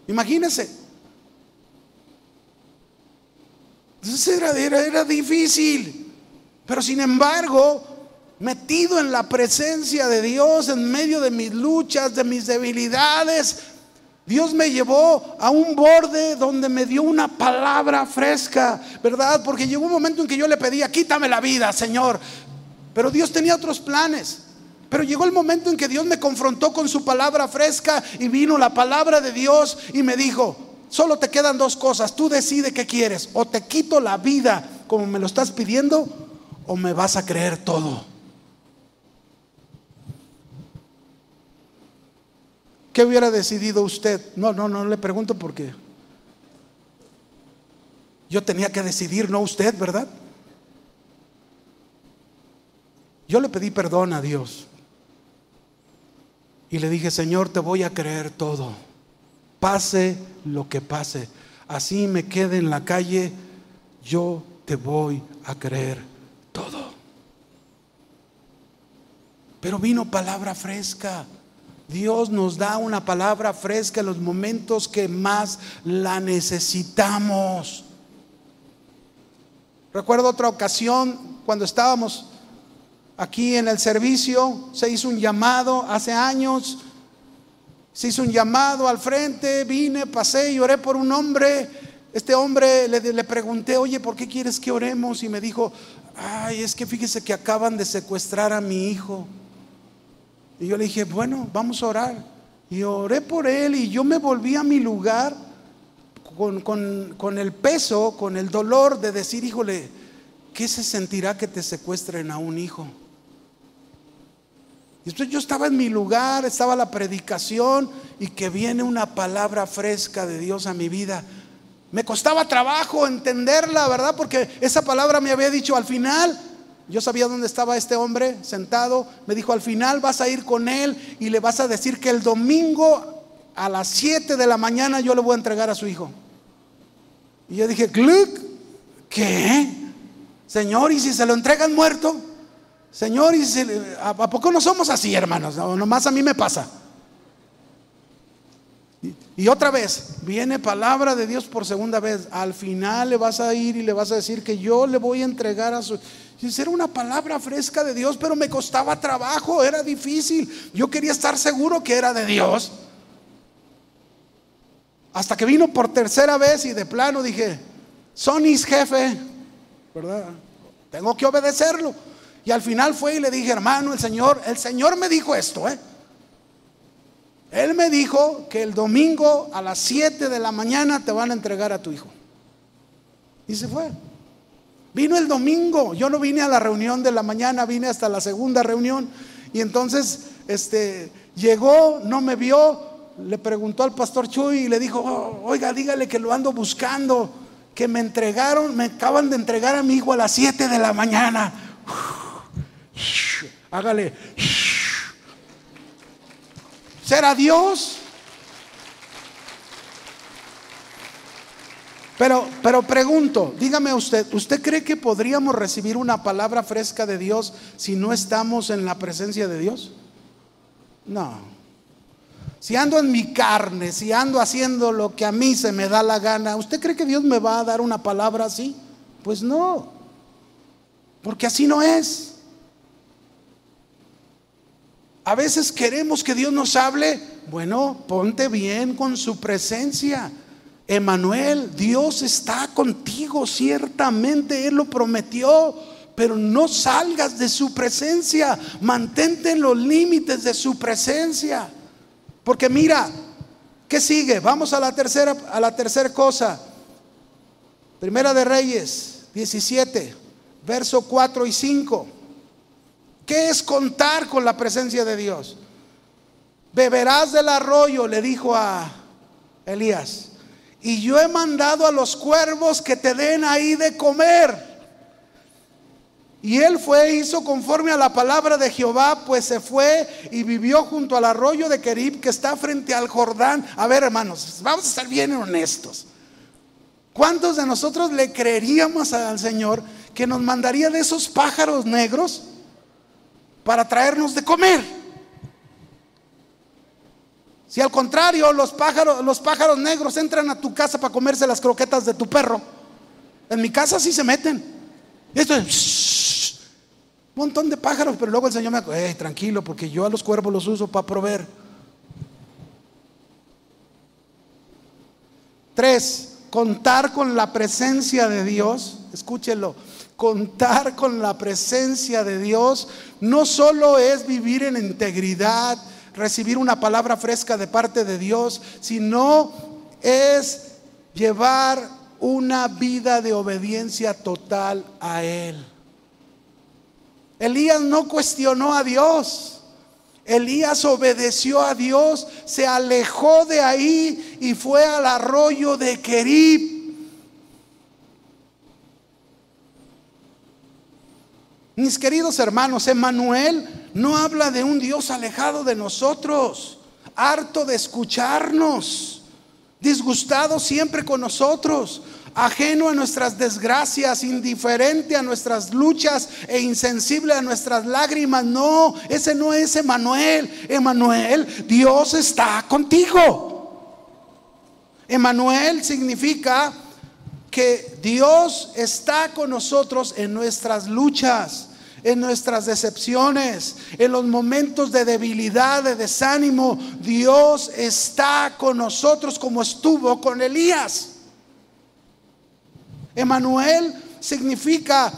Imagínense. Entonces era, era, difícil. Pero sin embargo, metido en la presencia de Dios, en medio de mis luchas, de mis debilidades, Dios me llevó a un borde donde me dio una palabra fresca, ¿verdad? Porque llegó un momento en que yo le pedía, quítame la vida, Señor. Pero Dios tenía otros planes. Pero llegó el momento en que Dios me confrontó con su palabra fresca y vino la palabra de Dios y me dijo, solo te quedan dos cosas, tú decides qué quieres, o te quito la vida como me lo estás pidiendo, o me vas a creer todo. ¿Qué hubiera decidido usted? No, no, no le pregunto por qué. Yo tenía que decidir, no usted, ¿verdad? Yo le pedí perdón a Dios. Y le dije, Señor, te voy a creer todo. Pase lo que pase. Así me quede en la calle, yo te voy a creer todo. Pero vino palabra fresca. Dios nos da una palabra fresca en los momentos que más la necesitamos. Recuerdo otra ocasión cuando estábamos Aquí en el servicio se hizo un llamado hace años. Se hizo un llamado al frente, vine, pasé y oré por un hombre. Este hombre le, le, pregunté, oye, ¿por qué quieres que oremos? Y me dijo, ay, es que fíjese que acaban de secuestrar a mi hijo. Y yo le dije, bueno, vamos a orar. Y oré por él y yo me volví a mi lugar con, con, con el peso, con el dolor de decir, híjole, ¿qué se sentirá que te secuestren a un hijo? Y entonces yo estaba en mi lugar, estaba la predicación y que viene una palabra fresca de Dios a mi vida. Me costaba trabajo entenderla, ¿verdad? Porque esa palabra me había dicho al final, yo sabía dónde estaba este hombre sentado, me dijo al final vas a ir con él y le vas a decir que el domingo a las 7 de la mañana yo le voy a entregar a su hijo. Y yo dije, ¿qué? Señor, ¿y si se lo entregan muerto? Señor, ¿y ¿a poco no somos así, hermanos? No, nomás a mí me pasa. Y, otra vez, viene palabra de Dios por segunda vez. Al final le vas a ir y le vas a decir que yo le voy a entregar a su... Era una palabra fresca de Dios, pero me costaba trabajo, era difícil. Yo quería estar seguro que era de Dios. Hasta que vino por tercera vez y de plano dije, Sonis jefe, ¿verdad? Tengo que obedecerlo. Y al final fue y le dije, hermano, el Señor, el Señor me dijo esto, ¿eh? Él me dijo que el domingo a las 7 de la mañana te van a entregar a tu hijo. Y se fue. Vino el domingo, yo no vine a la reunión de la mañana, vine hasta la segunda reunión. Y entonces, este, llegó, no me vio, le preguntó al pastor Chuy y le dijo, oh, oiga, dígale que lo ando buscando, que me entregaron, me acaban de entregar a mi hijo a las 7 de la mañana. Hágale. ¿Será Dios? Pero, pero pregunto, dígame usted, ¿usted cree que podríamos recibir una palabra fresca de Dios si no estamos en la presencia de Dios? No. Si ando en mi carne, si ando haciendo lo que a mí se me da la gana, ¿usted cree que Dios me va a dar una palabra así? Pues no. Porque así no es. A veces queremos que Dios nos hable. Bueno, ponte bien con su presencia. Emanuel, Dios está contigo, ciertamente Él lo prometió, pero no salgas de su presencia, mantente en los límites de su presencia. Porque mira, ¿qué sigue? Vamos a la tercera, a la tercera cosa. Primera de Reyes 17, verso 4 y 5. ¿Qué es contar con la presencia de Dios? Beberás del arroyo, le dijo a Elías. Y yo he mandado a los cuervos que te den ahí de comer. Y él fue, e hizo conforme a la palabra de Jehová, pues se fue y vivió junto al arroyo de Kerib que está frente al Jordán. A ver, hermanos, vamos a estar bien honestos. ¿Cuántos de nosotros le creeríamos al Señor que nos mandaría de esos pájaros negros para traernos de comer? Si al contrario, los pájaros, los pájaros negros entran a tu casa para comerse las croquetas de tu perro, en mi casa sí se meten. Esto es un montón de pájaros, pero luego el Señor me dijo, hey, tranquilo, porque yo a los cuervos los uso para proveer. Tres, contar con la presencia de Dios, escúchelo, contar con la presencia de Dios no solo es vivir en integridad, recibir una palabra fresca de parte de Dios, sino es llevar una vida de obediencia total a Él. Elías no cuestionó a Dios. Elías obedeció a Dios, se alejó de ahí y fue al arroyo de Kerib. Mis queridos hermanos, Emanuel no habla de un Dios alejado de nosotros, harto de escucharnos, disgustado siempre con nosotros, ajeno a nuestras desgracias, indiferente a nuestras luchas e insensible a nuestras lágrimas. No, ese no es Emanuel. Emanuel, Dios está contigo. Emanuel significa que Dios está con nosotros en nuestras luchas, en nuestras decepciones, en los momentos de debilidad, de desánimo. Dios está con nosotros como estuvo con Elías. Emanuel significa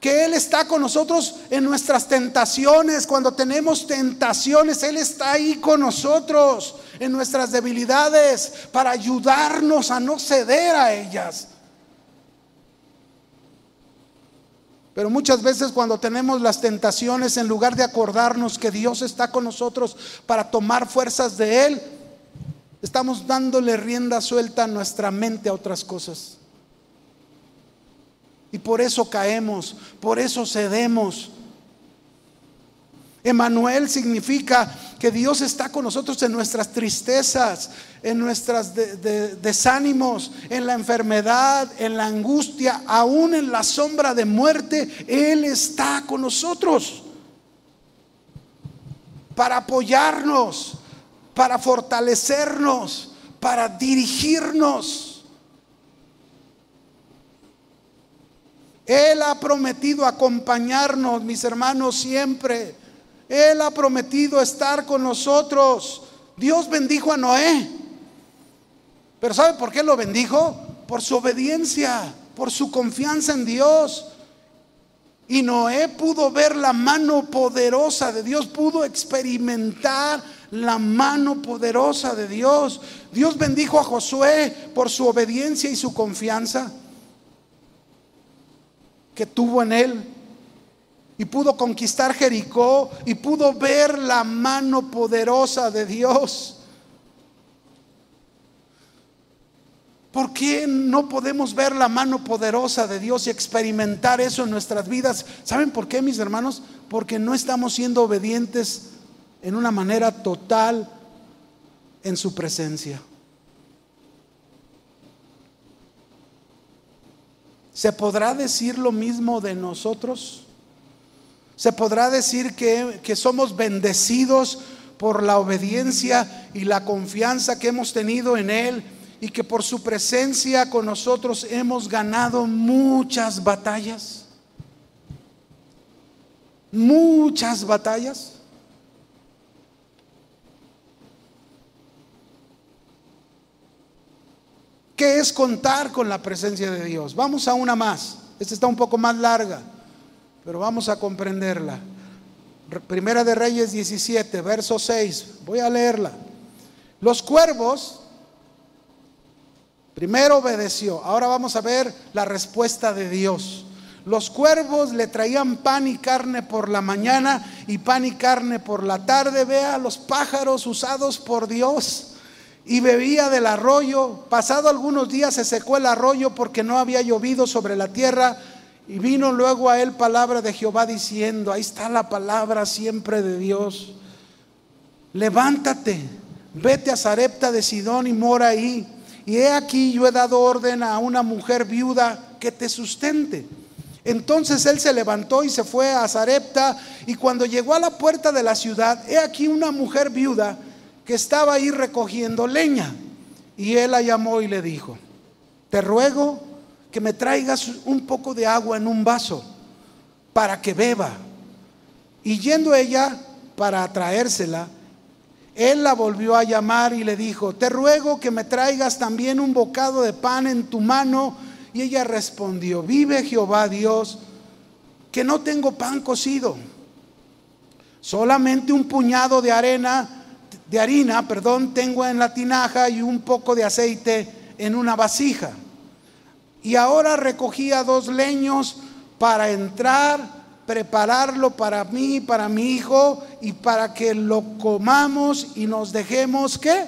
que Él está con nosotros en nuestras tentaciones. Cuando tenemos tentaciones, Él está ahí con nosotros en nuestras debilidades para ayudarnos a no ceder a ellas. Pero muchas veces cuando tenemos las tentaciones, en lugar de acordarnos que Dios está con nosotros para tomar fuerzas de Él, estamos dándole rienda suelta a nuestra mente a otras cosas. Y por eso caemos, por eso cedemos. Emanuel significa que Dios está con nosotros en nuestras tristezas, en nuestros desánimos, en la enfermedad, en la angustia, aún en la sombra de muerte. Él está con nosotros para apoyarnos, para fortalecernos, para dirigirnos. Él ha prometido acompañarnos, mis hermanos, siempre. Él ha prometido estar con nosotros. Dios bendijo a Noé. Pero ¿sabe por qué lo bendijo? Por su obediencia, por su confianza en Dios. Y Noé pudo ver la mano poderosa de Dios, pudo experimentar la mano poderosa de Dios. Dios bendijo a Josué por su obediencia y su confianza que tuvo en él. Y pudo conquistar Jericó y pudo ver la mano poderosa de Dios. ¿Por qué no podemos ver la mano poderosa de Dios y experimentar eso en nuestras vidas? ¿Saben por qué, mis hermanos? Porque no estamos siendo obedientes en una manera total en su presencia. ¿Se podrá decir lo mismo de nosotros? ¿Se podrá decir que, que, somos bendecidos por la obediencia y la confianza que hemos tenido en Él y que por su presencia con nosotros hemos ganado muchas batallas? Muchas batallas. ¿Qué es contar con la presencia de Dios? Vamos a una más. Esta está un poco más larga, pero vamos a comprenderla. Primera de Reyes 17, verso 6. Voy a leerla. Los cuervos, primero obedeció. Ahora vamos a ver la respuesta de Dios. Los cuervos le traían pan y carne por la mañana y pan y carne por la tarde. Vea los pájaros usados por Dios. Y bebía del arroyo. Pasado algunos días se secó el arroyo porque no había llovido sobre la tierra. Y vino luego a él palabra de Jehová diciendo, ahí está la palabra siempre de Dios. Levántate, vete a Zarepta de Sidón y mora ahí. Y he aquí yo he dado orden a una mujer viuda que te sustente. Entonces él se levantó y se fue a Zarepta y cuando llegó a la puerta de la ciudad, he aquí una mujer viuda que estaba ahí recogiendo leña. Y él la llamó y le dijo, te ruego que me traigas un poco de agua en un vaso para que beba. Y yendo ella para traérsela, él la volvió a llamar y le dijo, te ruego que me traigas también un bocado de pan en tu mano y ella respondió, vive Jehová Dios, que no tengo pan cocido, solamente un puñado de arena, de harina, perdón, tengo en la tinaja y un poco de aceite en una vasija. Y ahora recogía dos leños para entrar, prepararlo para mí, para mi hijo y para que lo comamos y nos dejemos que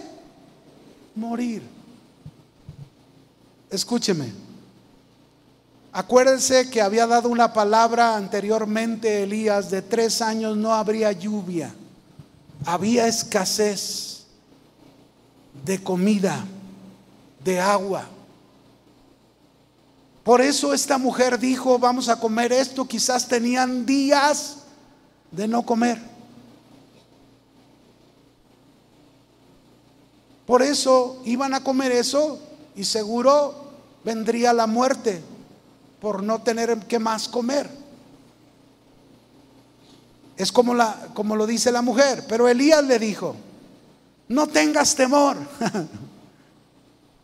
morir. Escúcheme. Acuérdense que había dado una palabra anteriormente Elías, de tres años no habría lluvia, había escasez de comida, de agua. Por eso esta mujer dijo, vamos a comer esto, quizás tenían días de no comer. Por eso iban a comer eso y seguro vendría la muerte por no tener que más comer. Es como, la, como lo dice la mujer. Pero Elías le dijo, no tengas temor. [LAUGHS]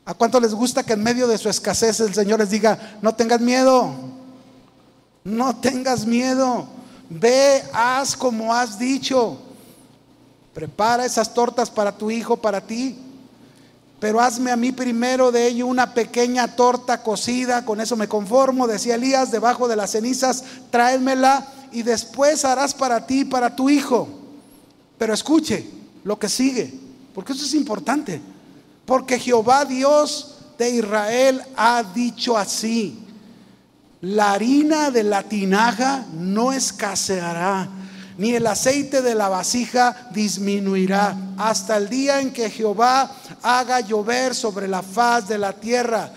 ¿A cuánto les gusta que en medio de su escasez el Señor les diga, no tengas miedo? No tengas miedo. Ve, haz como has dicho. Prepara esas tortas para tu hijo, para ti pero hazme a mí primero de ello una pequeña torta cocida, con eso me conformo, decía Elías, debajo de las cenizas, tráemela y después harás para ti y para tu hijo. Pero escuche lo que sigue, porque eso es importante, porque Jehová Dios de Israel ha dicho así, la harina de la tinaja no escaseará ni el aceite de la vasija disminuirá hasta el día en que Jehová haga llover sobre la faz de la tierra.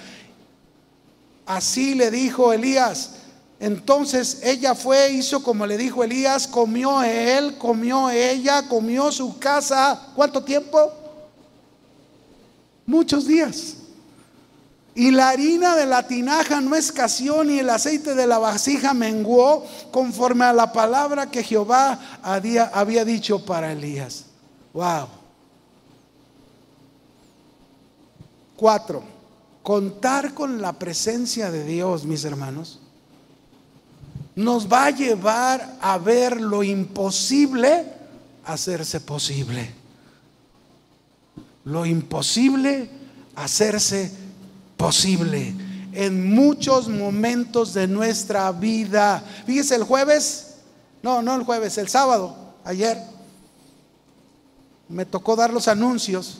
Así le dijo Elías. Entonces ella fue, hizo como le dijo Elías, comió él, comió ella, comió su casa. ¿Cuánto tiempo? Muchos días. Y la harina de la tinaja no escaseó, ni el aceite de la vasija menguó, conforme a la palabra que Jehová había, había dicho para Elías. Wow. Cuatro, contar con la presencia de Dios, mis hermanos, nos va a llevar a ver lo imposible hacerse posible. Lo imposible hacerse posible en muchos momentos de nuestra vida. Fíjese, el jueves, no, no el jueves, el sábado, ayer, me tocó dar los anuncios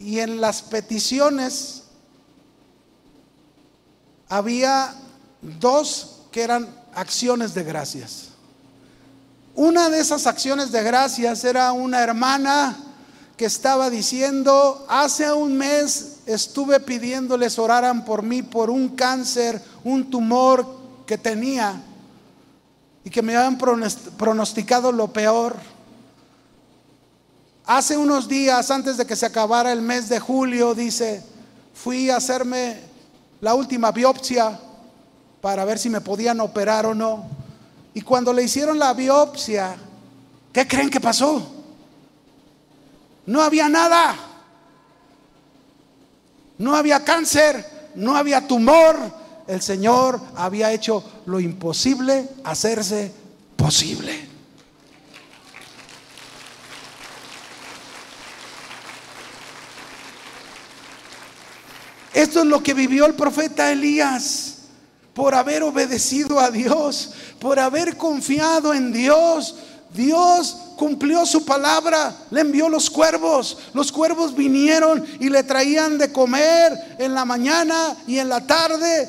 y en las peticiones había dos que eran acciones de gracias. Una de esas acciones de gracias era una hermana que estaba diciendo, hace un mes estuve pidiéndoles oraran por mí por un cáncer, un tumor que tenía y que me habían pronosticado lo peor. Hace unos días, antes de que se acabara el mes de julio, dice, fui a hacerme la última biopsia para ver si me podían operar o no. Y cuando le hicieron la biopsia, ¿qué creen que pasó? No había nada. No había cáncer, no había tumor. El Señor había hecho lo imposible hacerse posible. Esto es lo que vivió el profeta Elías. por haber obedecido a Dios, por haber confiado en Dios. Dios cumplió su palabra, le envió los cuervos. Los cuervos vinieron y le traían de comer en la mañana y en la tarde.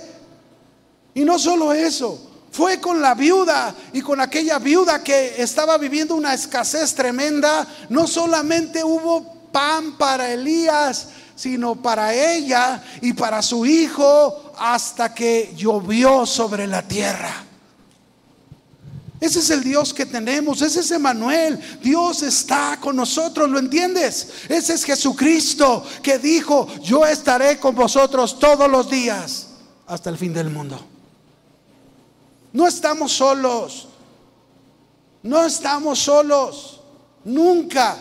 Y no solo eso, fue con la viuda y con aquella viuda que estaba viviendo una escasez tremenda. No solamente hubo pan para Elías, sino para ella y para su hijo hasta que llovió sobre la tierra. Ese es el Dios que tenemos, ese es Emanuel. Dios está con nosotros, ¿lo entiendes? Ese es Jesucristo que dijo, yo estaré con vosotros todos los días hasta el fin del mundo. No estamos solos, no estamos solos, nunca.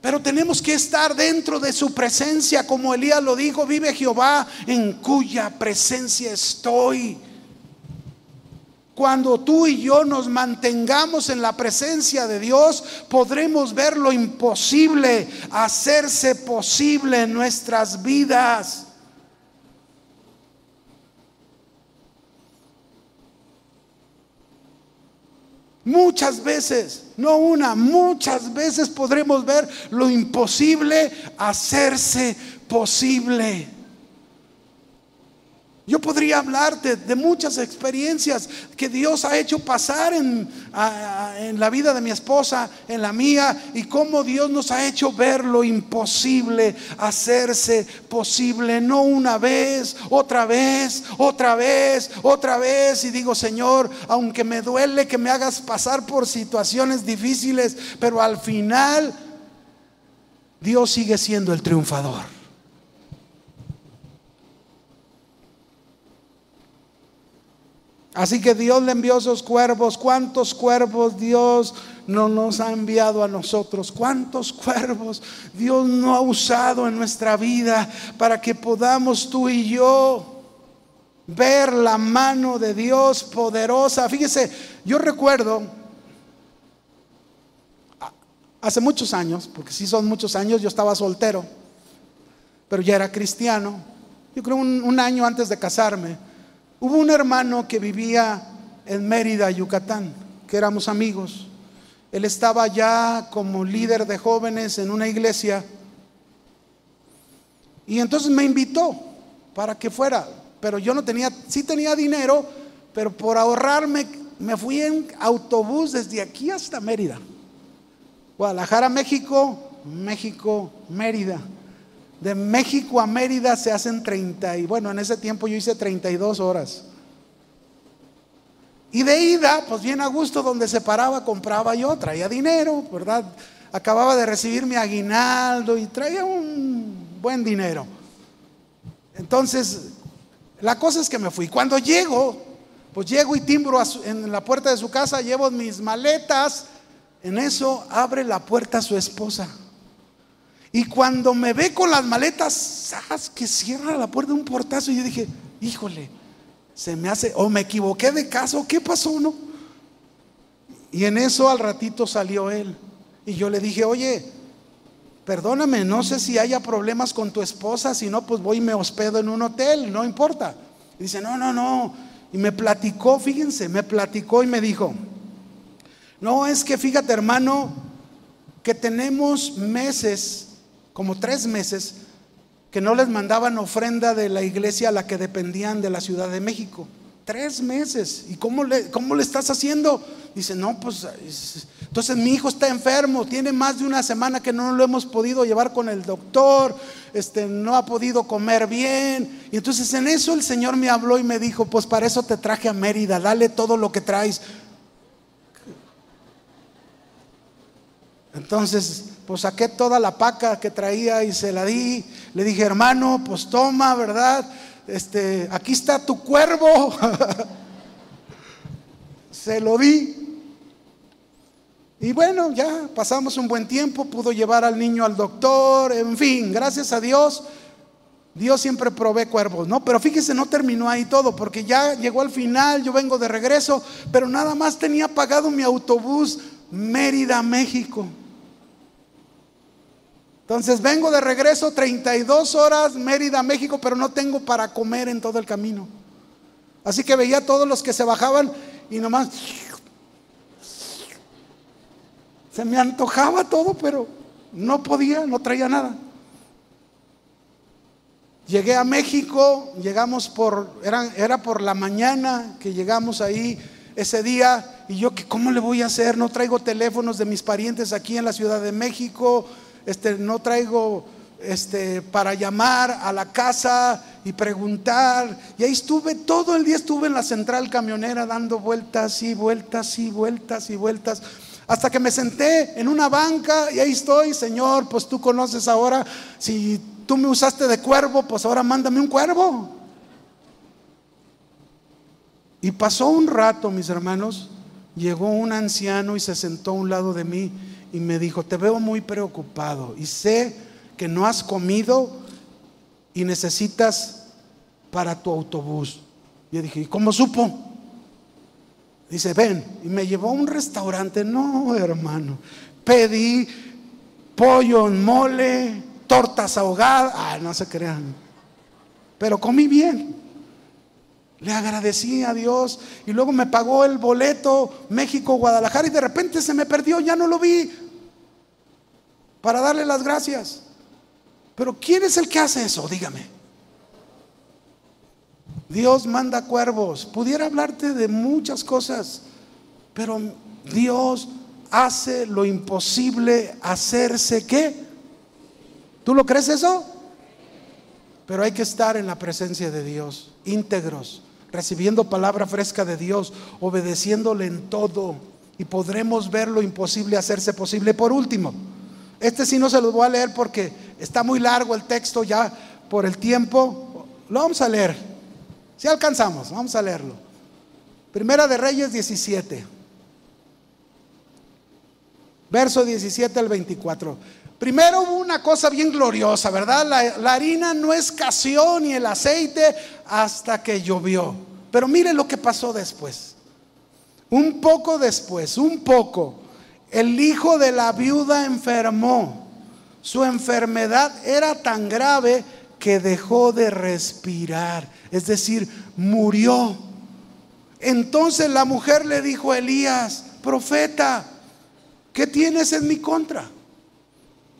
Pero tenemos que estar dentro de su presencia, como Elías lo dijo, vive Jehová en cuya presencia estoy. Cuando tú y yo nos mantengamos en la presencia de Dios, podremos ver lo imposible, hacerse posible en nuestras vidas. Muchas veces, no una, muchas veces podremos ver lo imposible hacerse posible. Yo podría hablarte de muchas experiencias que Dios ha hecho pasar en, la vida de mi esposa, en la mía, y cómo Dios nos ha hecho ver lo imposible, hacerse posible, no una vez, otra vez, otra vez, otra vez. Y digo, Señor, aunque me duele que me hagas pasar por situaciones difíciles, pero al final Dios sigue siendo el triunfador. Así que Dios le envió esos cuervos. ¿Cuántos cuervos Dios no nos ha enviado a nosotros? ¿Cuántos cuervos Dios no ha usado en nuestra vida para que podamos tú y yo ver la mano de Dios poderosa? Fíjese, yo recuerdo hace muchos años, porque sí son muchos años, yo estaba soltero, pero ya era cristiano. Yo creo un, un año antes de casarme Hubo un hermano que vivía en Mérida, Yucatán, que éramos amigos. Él estaba ya como líder de jóvenes en una iglesia. Y entonces me invitó para que fuera. Pero yo no tenía, sí tenía dinero, pero por ahorrarme me fui en autobús desde aquí hasta Mérida. Guadalajara, México, México, Mérida. De México a Mérida se hacen 30 y bueno, en ese tiempo yo hice 32 horas. Y de ida, pues bien a gusto, donde se paraba, compraba yo, traía dinero, ¿verdad? Acababa de recibir mi aguinaldo y traía un buen dinero. Entonces, la cosa es que me fui. Cuando llego, pues llego y timbro en la puerta de su casa, llevo mis maletas. En eso abre la puerta su esposa. Y cuando me ve con las maletas, ¿sabes? que cierra la puerta de un portazo. Y yo dije, híjole, se me hace, o me equivoqué de caso, ¿qué pasó, no? Y en eso al ratito salió él. Y yo le dije, oye, perdóname, no sé si haya problemas con tu esposa, si no, pues voy y me hospedo en un hotel, no importa. Y dice, no, no, no. Y me platicó, fíjense, me platicó y me dijo, no, es que fíjate hermano, que tenemos meses como tres meses, que no les mandaban ofrenda de la iglesia a la que dependían de la Ciudad de México. Tres meses. ¿Y cómo le, cómo le estás haciendo? Dice, no, pues entonces mi hijo está enfermo, tiene más de una semana que no lo hemos podido llevar con el doctor, este, no ha podido comer bien. Y entonces en eso el Señor me habló y me dijo, pues para eso te traje a Mérida, dale todo lo que traes. Entonces, pues saqué toda la paca que traía y se la di. Le dije, hermano, pues toma, ¿verdad? Este, aquí está tu cuervo. [LAUGHS] se lo di. Y bueno, ya pasamos un buen tiempo, pudo llevar al niño al doctor, en fin, gracias a Dios. Dios siempre provee cuervos, ¿no? Pero fíjese, no terminó ahí todo, porque ya llegó al final, yo vengo de regreso, pero nada más tenía pagado mi autobús Mérida, México. Entonces vengo de regreso 32 horas Mérida, México, pero no tengo para comer en todo el camino. Así que veía a todos los que se bajaban y nomás se me antojaba todo, pero no podía, no traía nada. Llegué a México, llegamos por, era, era por la mañana que llegamos ahí ese día y yo cómo le voy a hacer, no traigo teléfonos de mis parientes aquí en la Ciudad de México, este no traigo este para llamar a la casa y preguntar. Y ahí estuve todo el día estuve en la central camionera dando vueltas y vueltas y vueltas y vueltas hasta que me senté en una banca y ahí estoy, Señor, pues tú conoces ahora si tú me usaste de cuervo, pues ahora mándame un cuervo. Y pasó un rato, mis hermanos, llegó un anciano y se sentó a un lado de mí y me dijo, te veo muy preocupado y sé que no has comido y necesitas para tu autobús. Y yo dije, ¿y cómo supo? Dice, ven, y me llevó a un restaurante. No, hermano, pedí pollo en mole, tortas ahogadas. Ah, no se crean. Pero comí bien. Le agradecí a Dios y luego me pagó el boleto México-Guadalajara y de repente se me perdió, ya no lo vi, para darle las gracias. Pero ¿quién es el que hace eso? Dígame. Dios manda cuervos. Pudiera hablarte de muchas cosas, pero Dios hace lo imposible hacerse qué. ¿Tú lo crees eso? Pero hay que estar en la presencia de Dios, íntegros recibiendo palabra fresca de Dios, obedeciéndole en todo, y podremos ver lo imposible hacerse posible. Por último, este sí no se lo voy a leer porque está muy largo el texto ya por el tiempo. Lo vamos a leer. Si alcanzamos, vamos a leerlo. Primera de Reyes 17. Verso 17 al 24. Primero hubo una cosa bien gloriosa, ¿verdad? La, harina no escaseó ni el aceite hasta que llovió. Pero mire lo que pasó después. Un poco después, un poco, el hijo de la viuda enfermó. Su enfermedad era tan grave que dejó de respirar, es decir, murió. Entonces la mujer le dijo a Elías, profeta, ¿qué tienes en mi contra?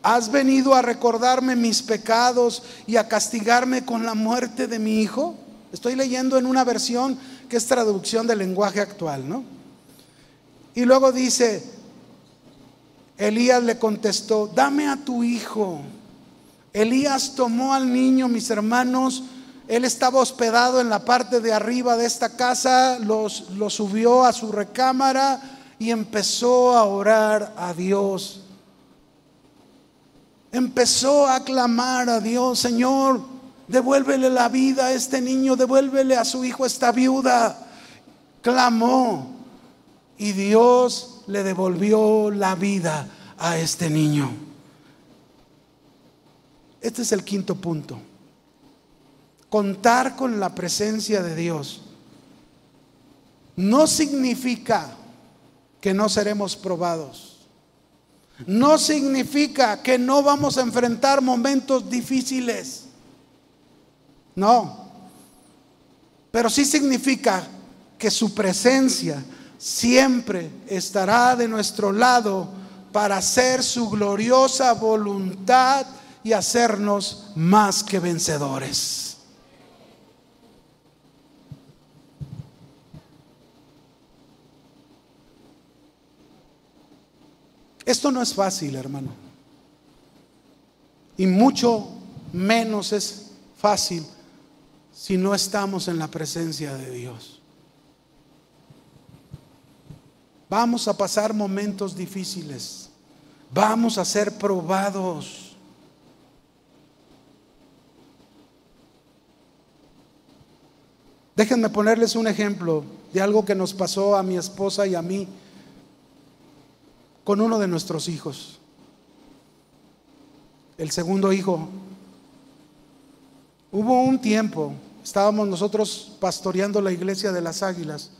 ¿Has venido a recordarme mis pecados y a castigarme con la muerte de mi hijo? Estoy leyendo en una versión que es traducción del lenguaje actual, ¿no? Y luego dice, Elías le contestó, dame a tu hijo. Elías tomó al niño, mis hermanos, él estaba hospedado en la parte de arriba de esta casa, los, lo subió a su recámara y empezó a orar a Dios empezó a clamar a Dios, Señor, devuélvele la vida a este niño, devuélvele a su hijo esta viuda. Clamó y Dios le devolvió la vida a este niño. Este es el quinto punto. Contar con la presencia de Dios no significa que no seremos probados no significa que no vamos a enfrentar momentos difíciles. No. Pero sí significa que su presencia siempre estará de nuestro lado para hacer su gloriosa voluntad y hacernos más que vencedores. Esto no es fácil, hermano. Y mucho menos es fácil si no estamos en la presencia de Dios. Vamos a pasar momentos difíciles. Vamos a ser probados. Déjenme ponerles un ejemplo de algo que nos pasó a mi esposa y a mí con uno de nuestros hijos. El segundo hijo. Hubo un tiempo, estábamos nosotros pastoreando la iglesia de las águilas,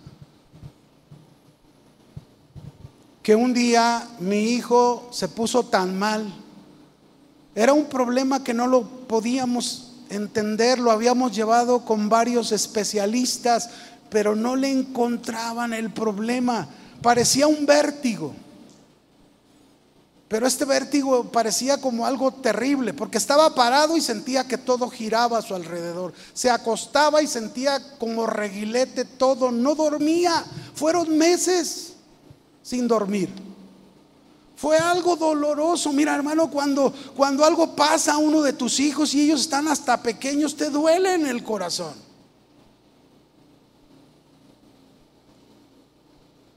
que un día mi hijo se puso tan mal. Era un problema que no lo podíamos entender, lo habíamos llevado con varios especialistas, pero no le encontraban el problema. Parecía un vértigo. Pero este vértigo parecía como algo terrible, porque estaba parado y sentía que todo giraba a su alrededor. Se acostaba y sentía como reguilete todo, no dormía. Fueron meses sin dormir. Fue algo doloroso. Mira, hermano, cuando, cuando algo pasa a uno de tus hijos y ellos están hasta pequeños, te duele en el corazón.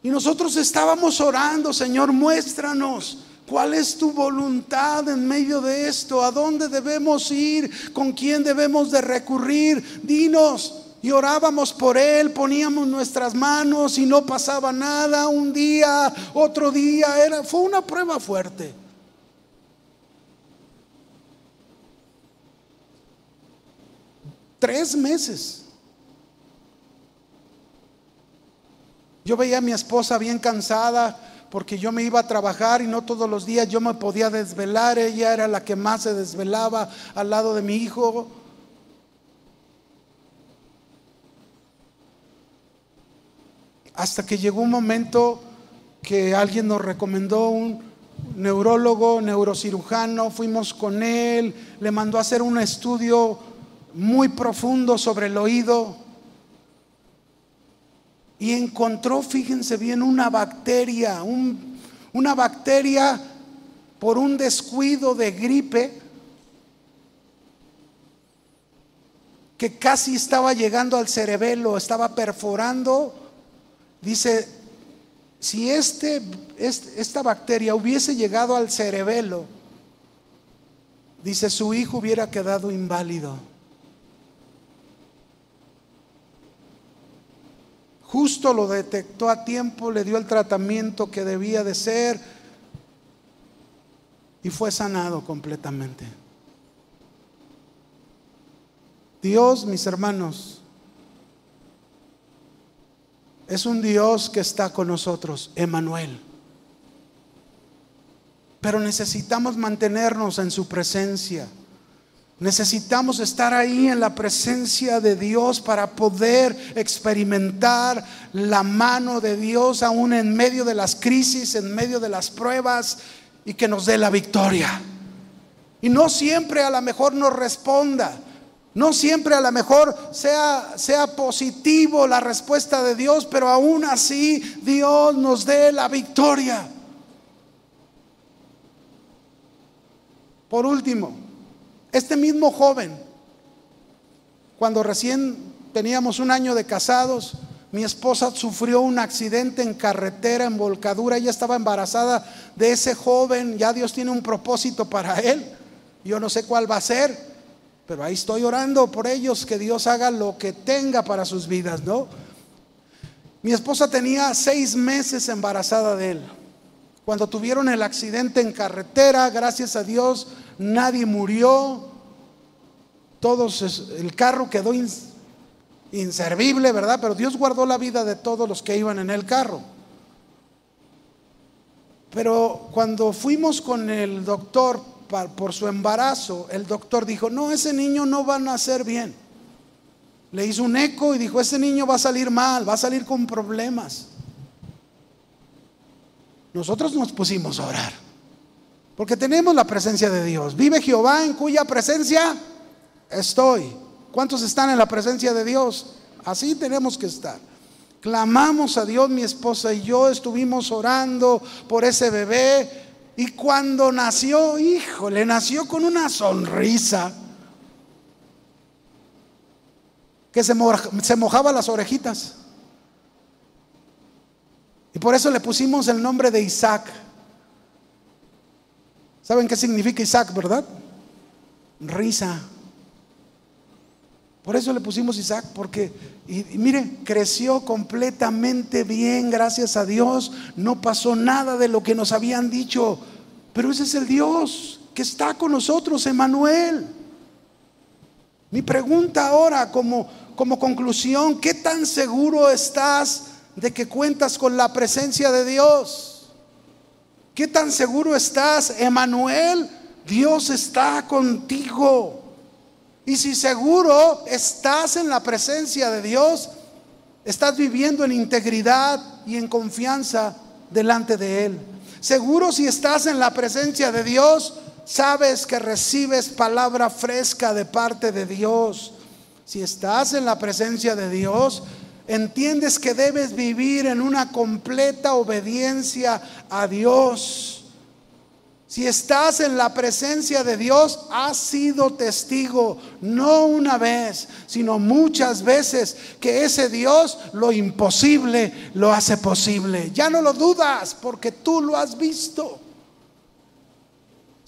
Y nosotros estábamos orando, Señor, muéstranos ¿Cuál es tu voluntad en medio de esto? ¿A dónde debemos ir? ¿Con quién debemos de recurrir? Dinos. Y orábamos por él, poníamos nuestras manos y no pasaba nada. Un día, otro día, era, fue una prueba fuerte. Tres meses. Yo veía a mi esposa bien cansada, porque yo me iba a trabajar y no todos los días yo me podía desvelar, ella era la que más se desvelaba al lado de mi hijo. Hasta que llegó un momento que alguien nos recomendó un neurólogo, neurocirujano, fuimos con él, le mandó a hacer un estudio muy profundo sobre el oído y encontró, fíjense bien, una bacteria, una bacteria por un descuido de gripe que casi estaba llegando al cerebelo, estaba perforando. Dice, si este, esta bacteria hubiese llegado al cerebelo, dice, su hijo hubiera quedado inválido. Justo lo detectó a tiempo, le dio el tratamiento que debía de ser y fue sanado completamente. Dios, mis hermanos, es un Dios que está con nosotros, Emanuel. Pero necesitamos mantenernos en su presencia. Necesitamos estar ahí en la presencia de Dios para poder experimentar la mano de Dios aún en medio de las crisis, en medio de las pruebas y que nos dé la victoria. Y no siempre a lo mejor nos responda, no siempre a lo mejor sea, sea positivo la respuesta de Dios, pero aún así Dios nos dé la victoria. Por último, este mismo joven, cuando recién teníamos un año de casados, mi esposa sufrió un accidente en carretera, en volcadura, ella estaba embarazada de ese joven, ya Dios tiene un propósito para él, yo no sé cuál va a ser, pero ahí estoy orando por ellos, que Dios haga lo que tenga para sus vidas, ¿no? Mi esposa tenía seis meses embarazada de él. Cuando tuvieron el accidente en carretera, gracias a Dios, nadie murió. Todos, el carro quedó inservible, ¿verdad? Pero Dios guardó la vida de todos los que iban en el carro. Pero cuando fuimos con el doctor por su embarazo, el doctor dijo, no, ese niño no va a nacer bien. Le hizo un eco y dijo, ese niño va a salir mal, va a salir con problemas. Nosotros nos pusimos a orar. Porque tenemos la presencia de Dios. Vive Jehová en cuya presencia estoy. ¿Cuántos están en la presencia de Dios? Así tenemos que estar. Clamamos a Dios, mi esposa y yo estuvimos orando por ese bebé. Y cuando nació, hijo, le nació con una sonrisa que se mojaba las orejitas. Y por eso le pusimos el nombre de Isaac. ¿Saben qué significa Isaac, verdad? Risa. Por eso le pusimos Isaac, porque, y, mire, creció completamente bien, gracias a Dios. No pasó nada de lo que nos habían dicho. Pero ese es el Dios que está con nosotros, Emanuel. Mi pregunta ahora, como, como conclusión, ¿qué tan seguro estás de que cuentas con la presencia de Dios? ¿Qué tan seguro estás, Emanuel? Dios está contigo. Y si seguro estás en la presencia de Dios, estás viviendo en integridad y en confianza delante de Él. Seguro si estás en la presencia de Dios, sabes que recibes palabra fresca de parte de Dios. Si estás en la presencia de Dios, entiendes que debes vivir en una completa obediencia a Dios. Si estás en la presencia de Dios, has sido testigo, no una vez, sino muchas veces, que ese Dios lo imposible lo hace posible. Ya no lo dudas porque tú lo has visto.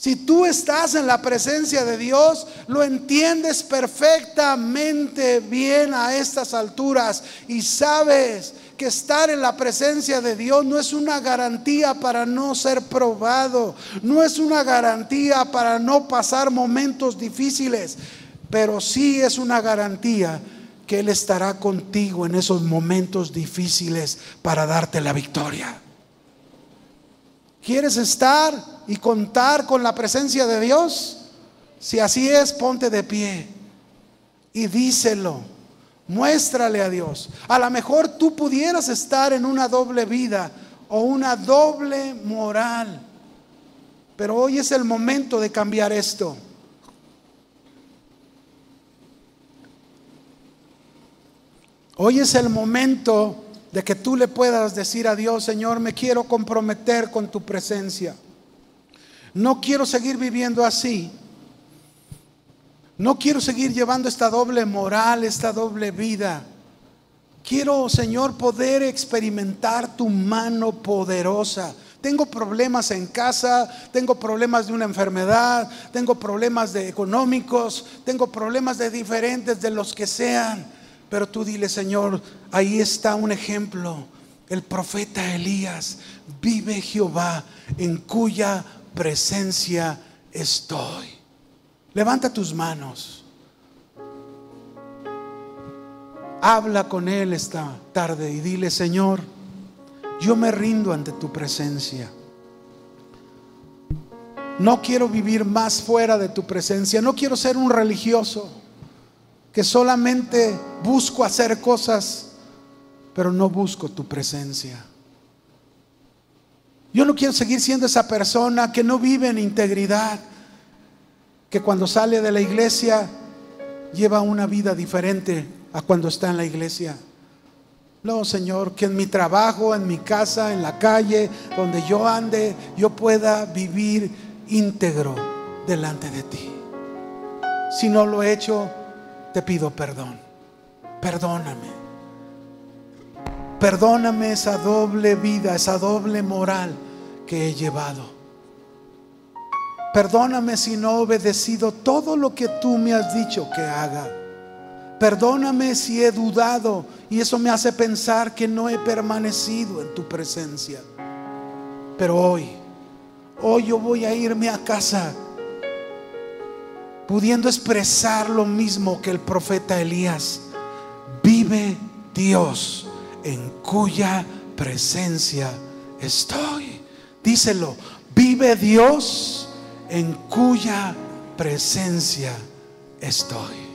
Si tú estás en la presencia de Dios, lo entiendes perfectamente bien a estas alturas y sabes que estar en la presencia de Dios no es una garantía para no ser probado, no es una garantía para no pasar momentos difíciles, pero sí es una garantía que Él estará contigo en esos momentos difíciles para darte la victoria. ¿Quieres estar y contar con la presencia de Dios? Si así es, ponte de pie y díselo. Muéstrale a Dios. A lo mejor tú pudieras estar en una doble vida o una doble moral. Pero hoy es el momento de cambiar esto. Hoy es el momento de que tú le puedas decir a Dios, Señor, me quiero comprometer con tu presencia. No quiero seguir viviendo así. No quiero seguir llevando esta doble moral, esta doble vida. Quiero, Señor, poder experimentar tu mano poderosa. Tengo problemas en casa, tengo problemas de una enfermedad, tengo problemas de económicos, tengo problemas de diferentes de los que sean. Pero tú dile, Señor, ahí está un ejemplo. El profeta Elías, vive Jehová en cuya presencia estoy. Levanta tus manos. Habla con Él esta tarde y dile, Señor, yo me rindo ante tu presencia. No quiero vivir más fuera de tu presencia. No quiero ser un religioso que solamente busco hacer cosas, pero no busco tu presencia. Yo no quiero seguir siendo esa persona que no vive en integridad, que cuando sale de la iglesia lleva una vida diferente a cuando está en la iglesia. No, Señor, que en mi trabajo, en mi casa, en la calle, donde yo ande, yo pueda vivir íntegro delante de ti. Si no lo he hecho, te pido perdón. Perdóname. Perdóname esa doble vida, esa doble moral que he llevado. Perdóname si no he obedecido todo lo que tú me has dicho que haga. Perdóname si he dudado y eso me hace pensar que no he permanecido en tu presencia. Pero hoy, hoy yo voy a irme a casa pudiendo expresar lo mismo que el profeta Elías. Vive Dios en cuya presencia estoy. Díselo, vive Dios en cuya presencia estoy.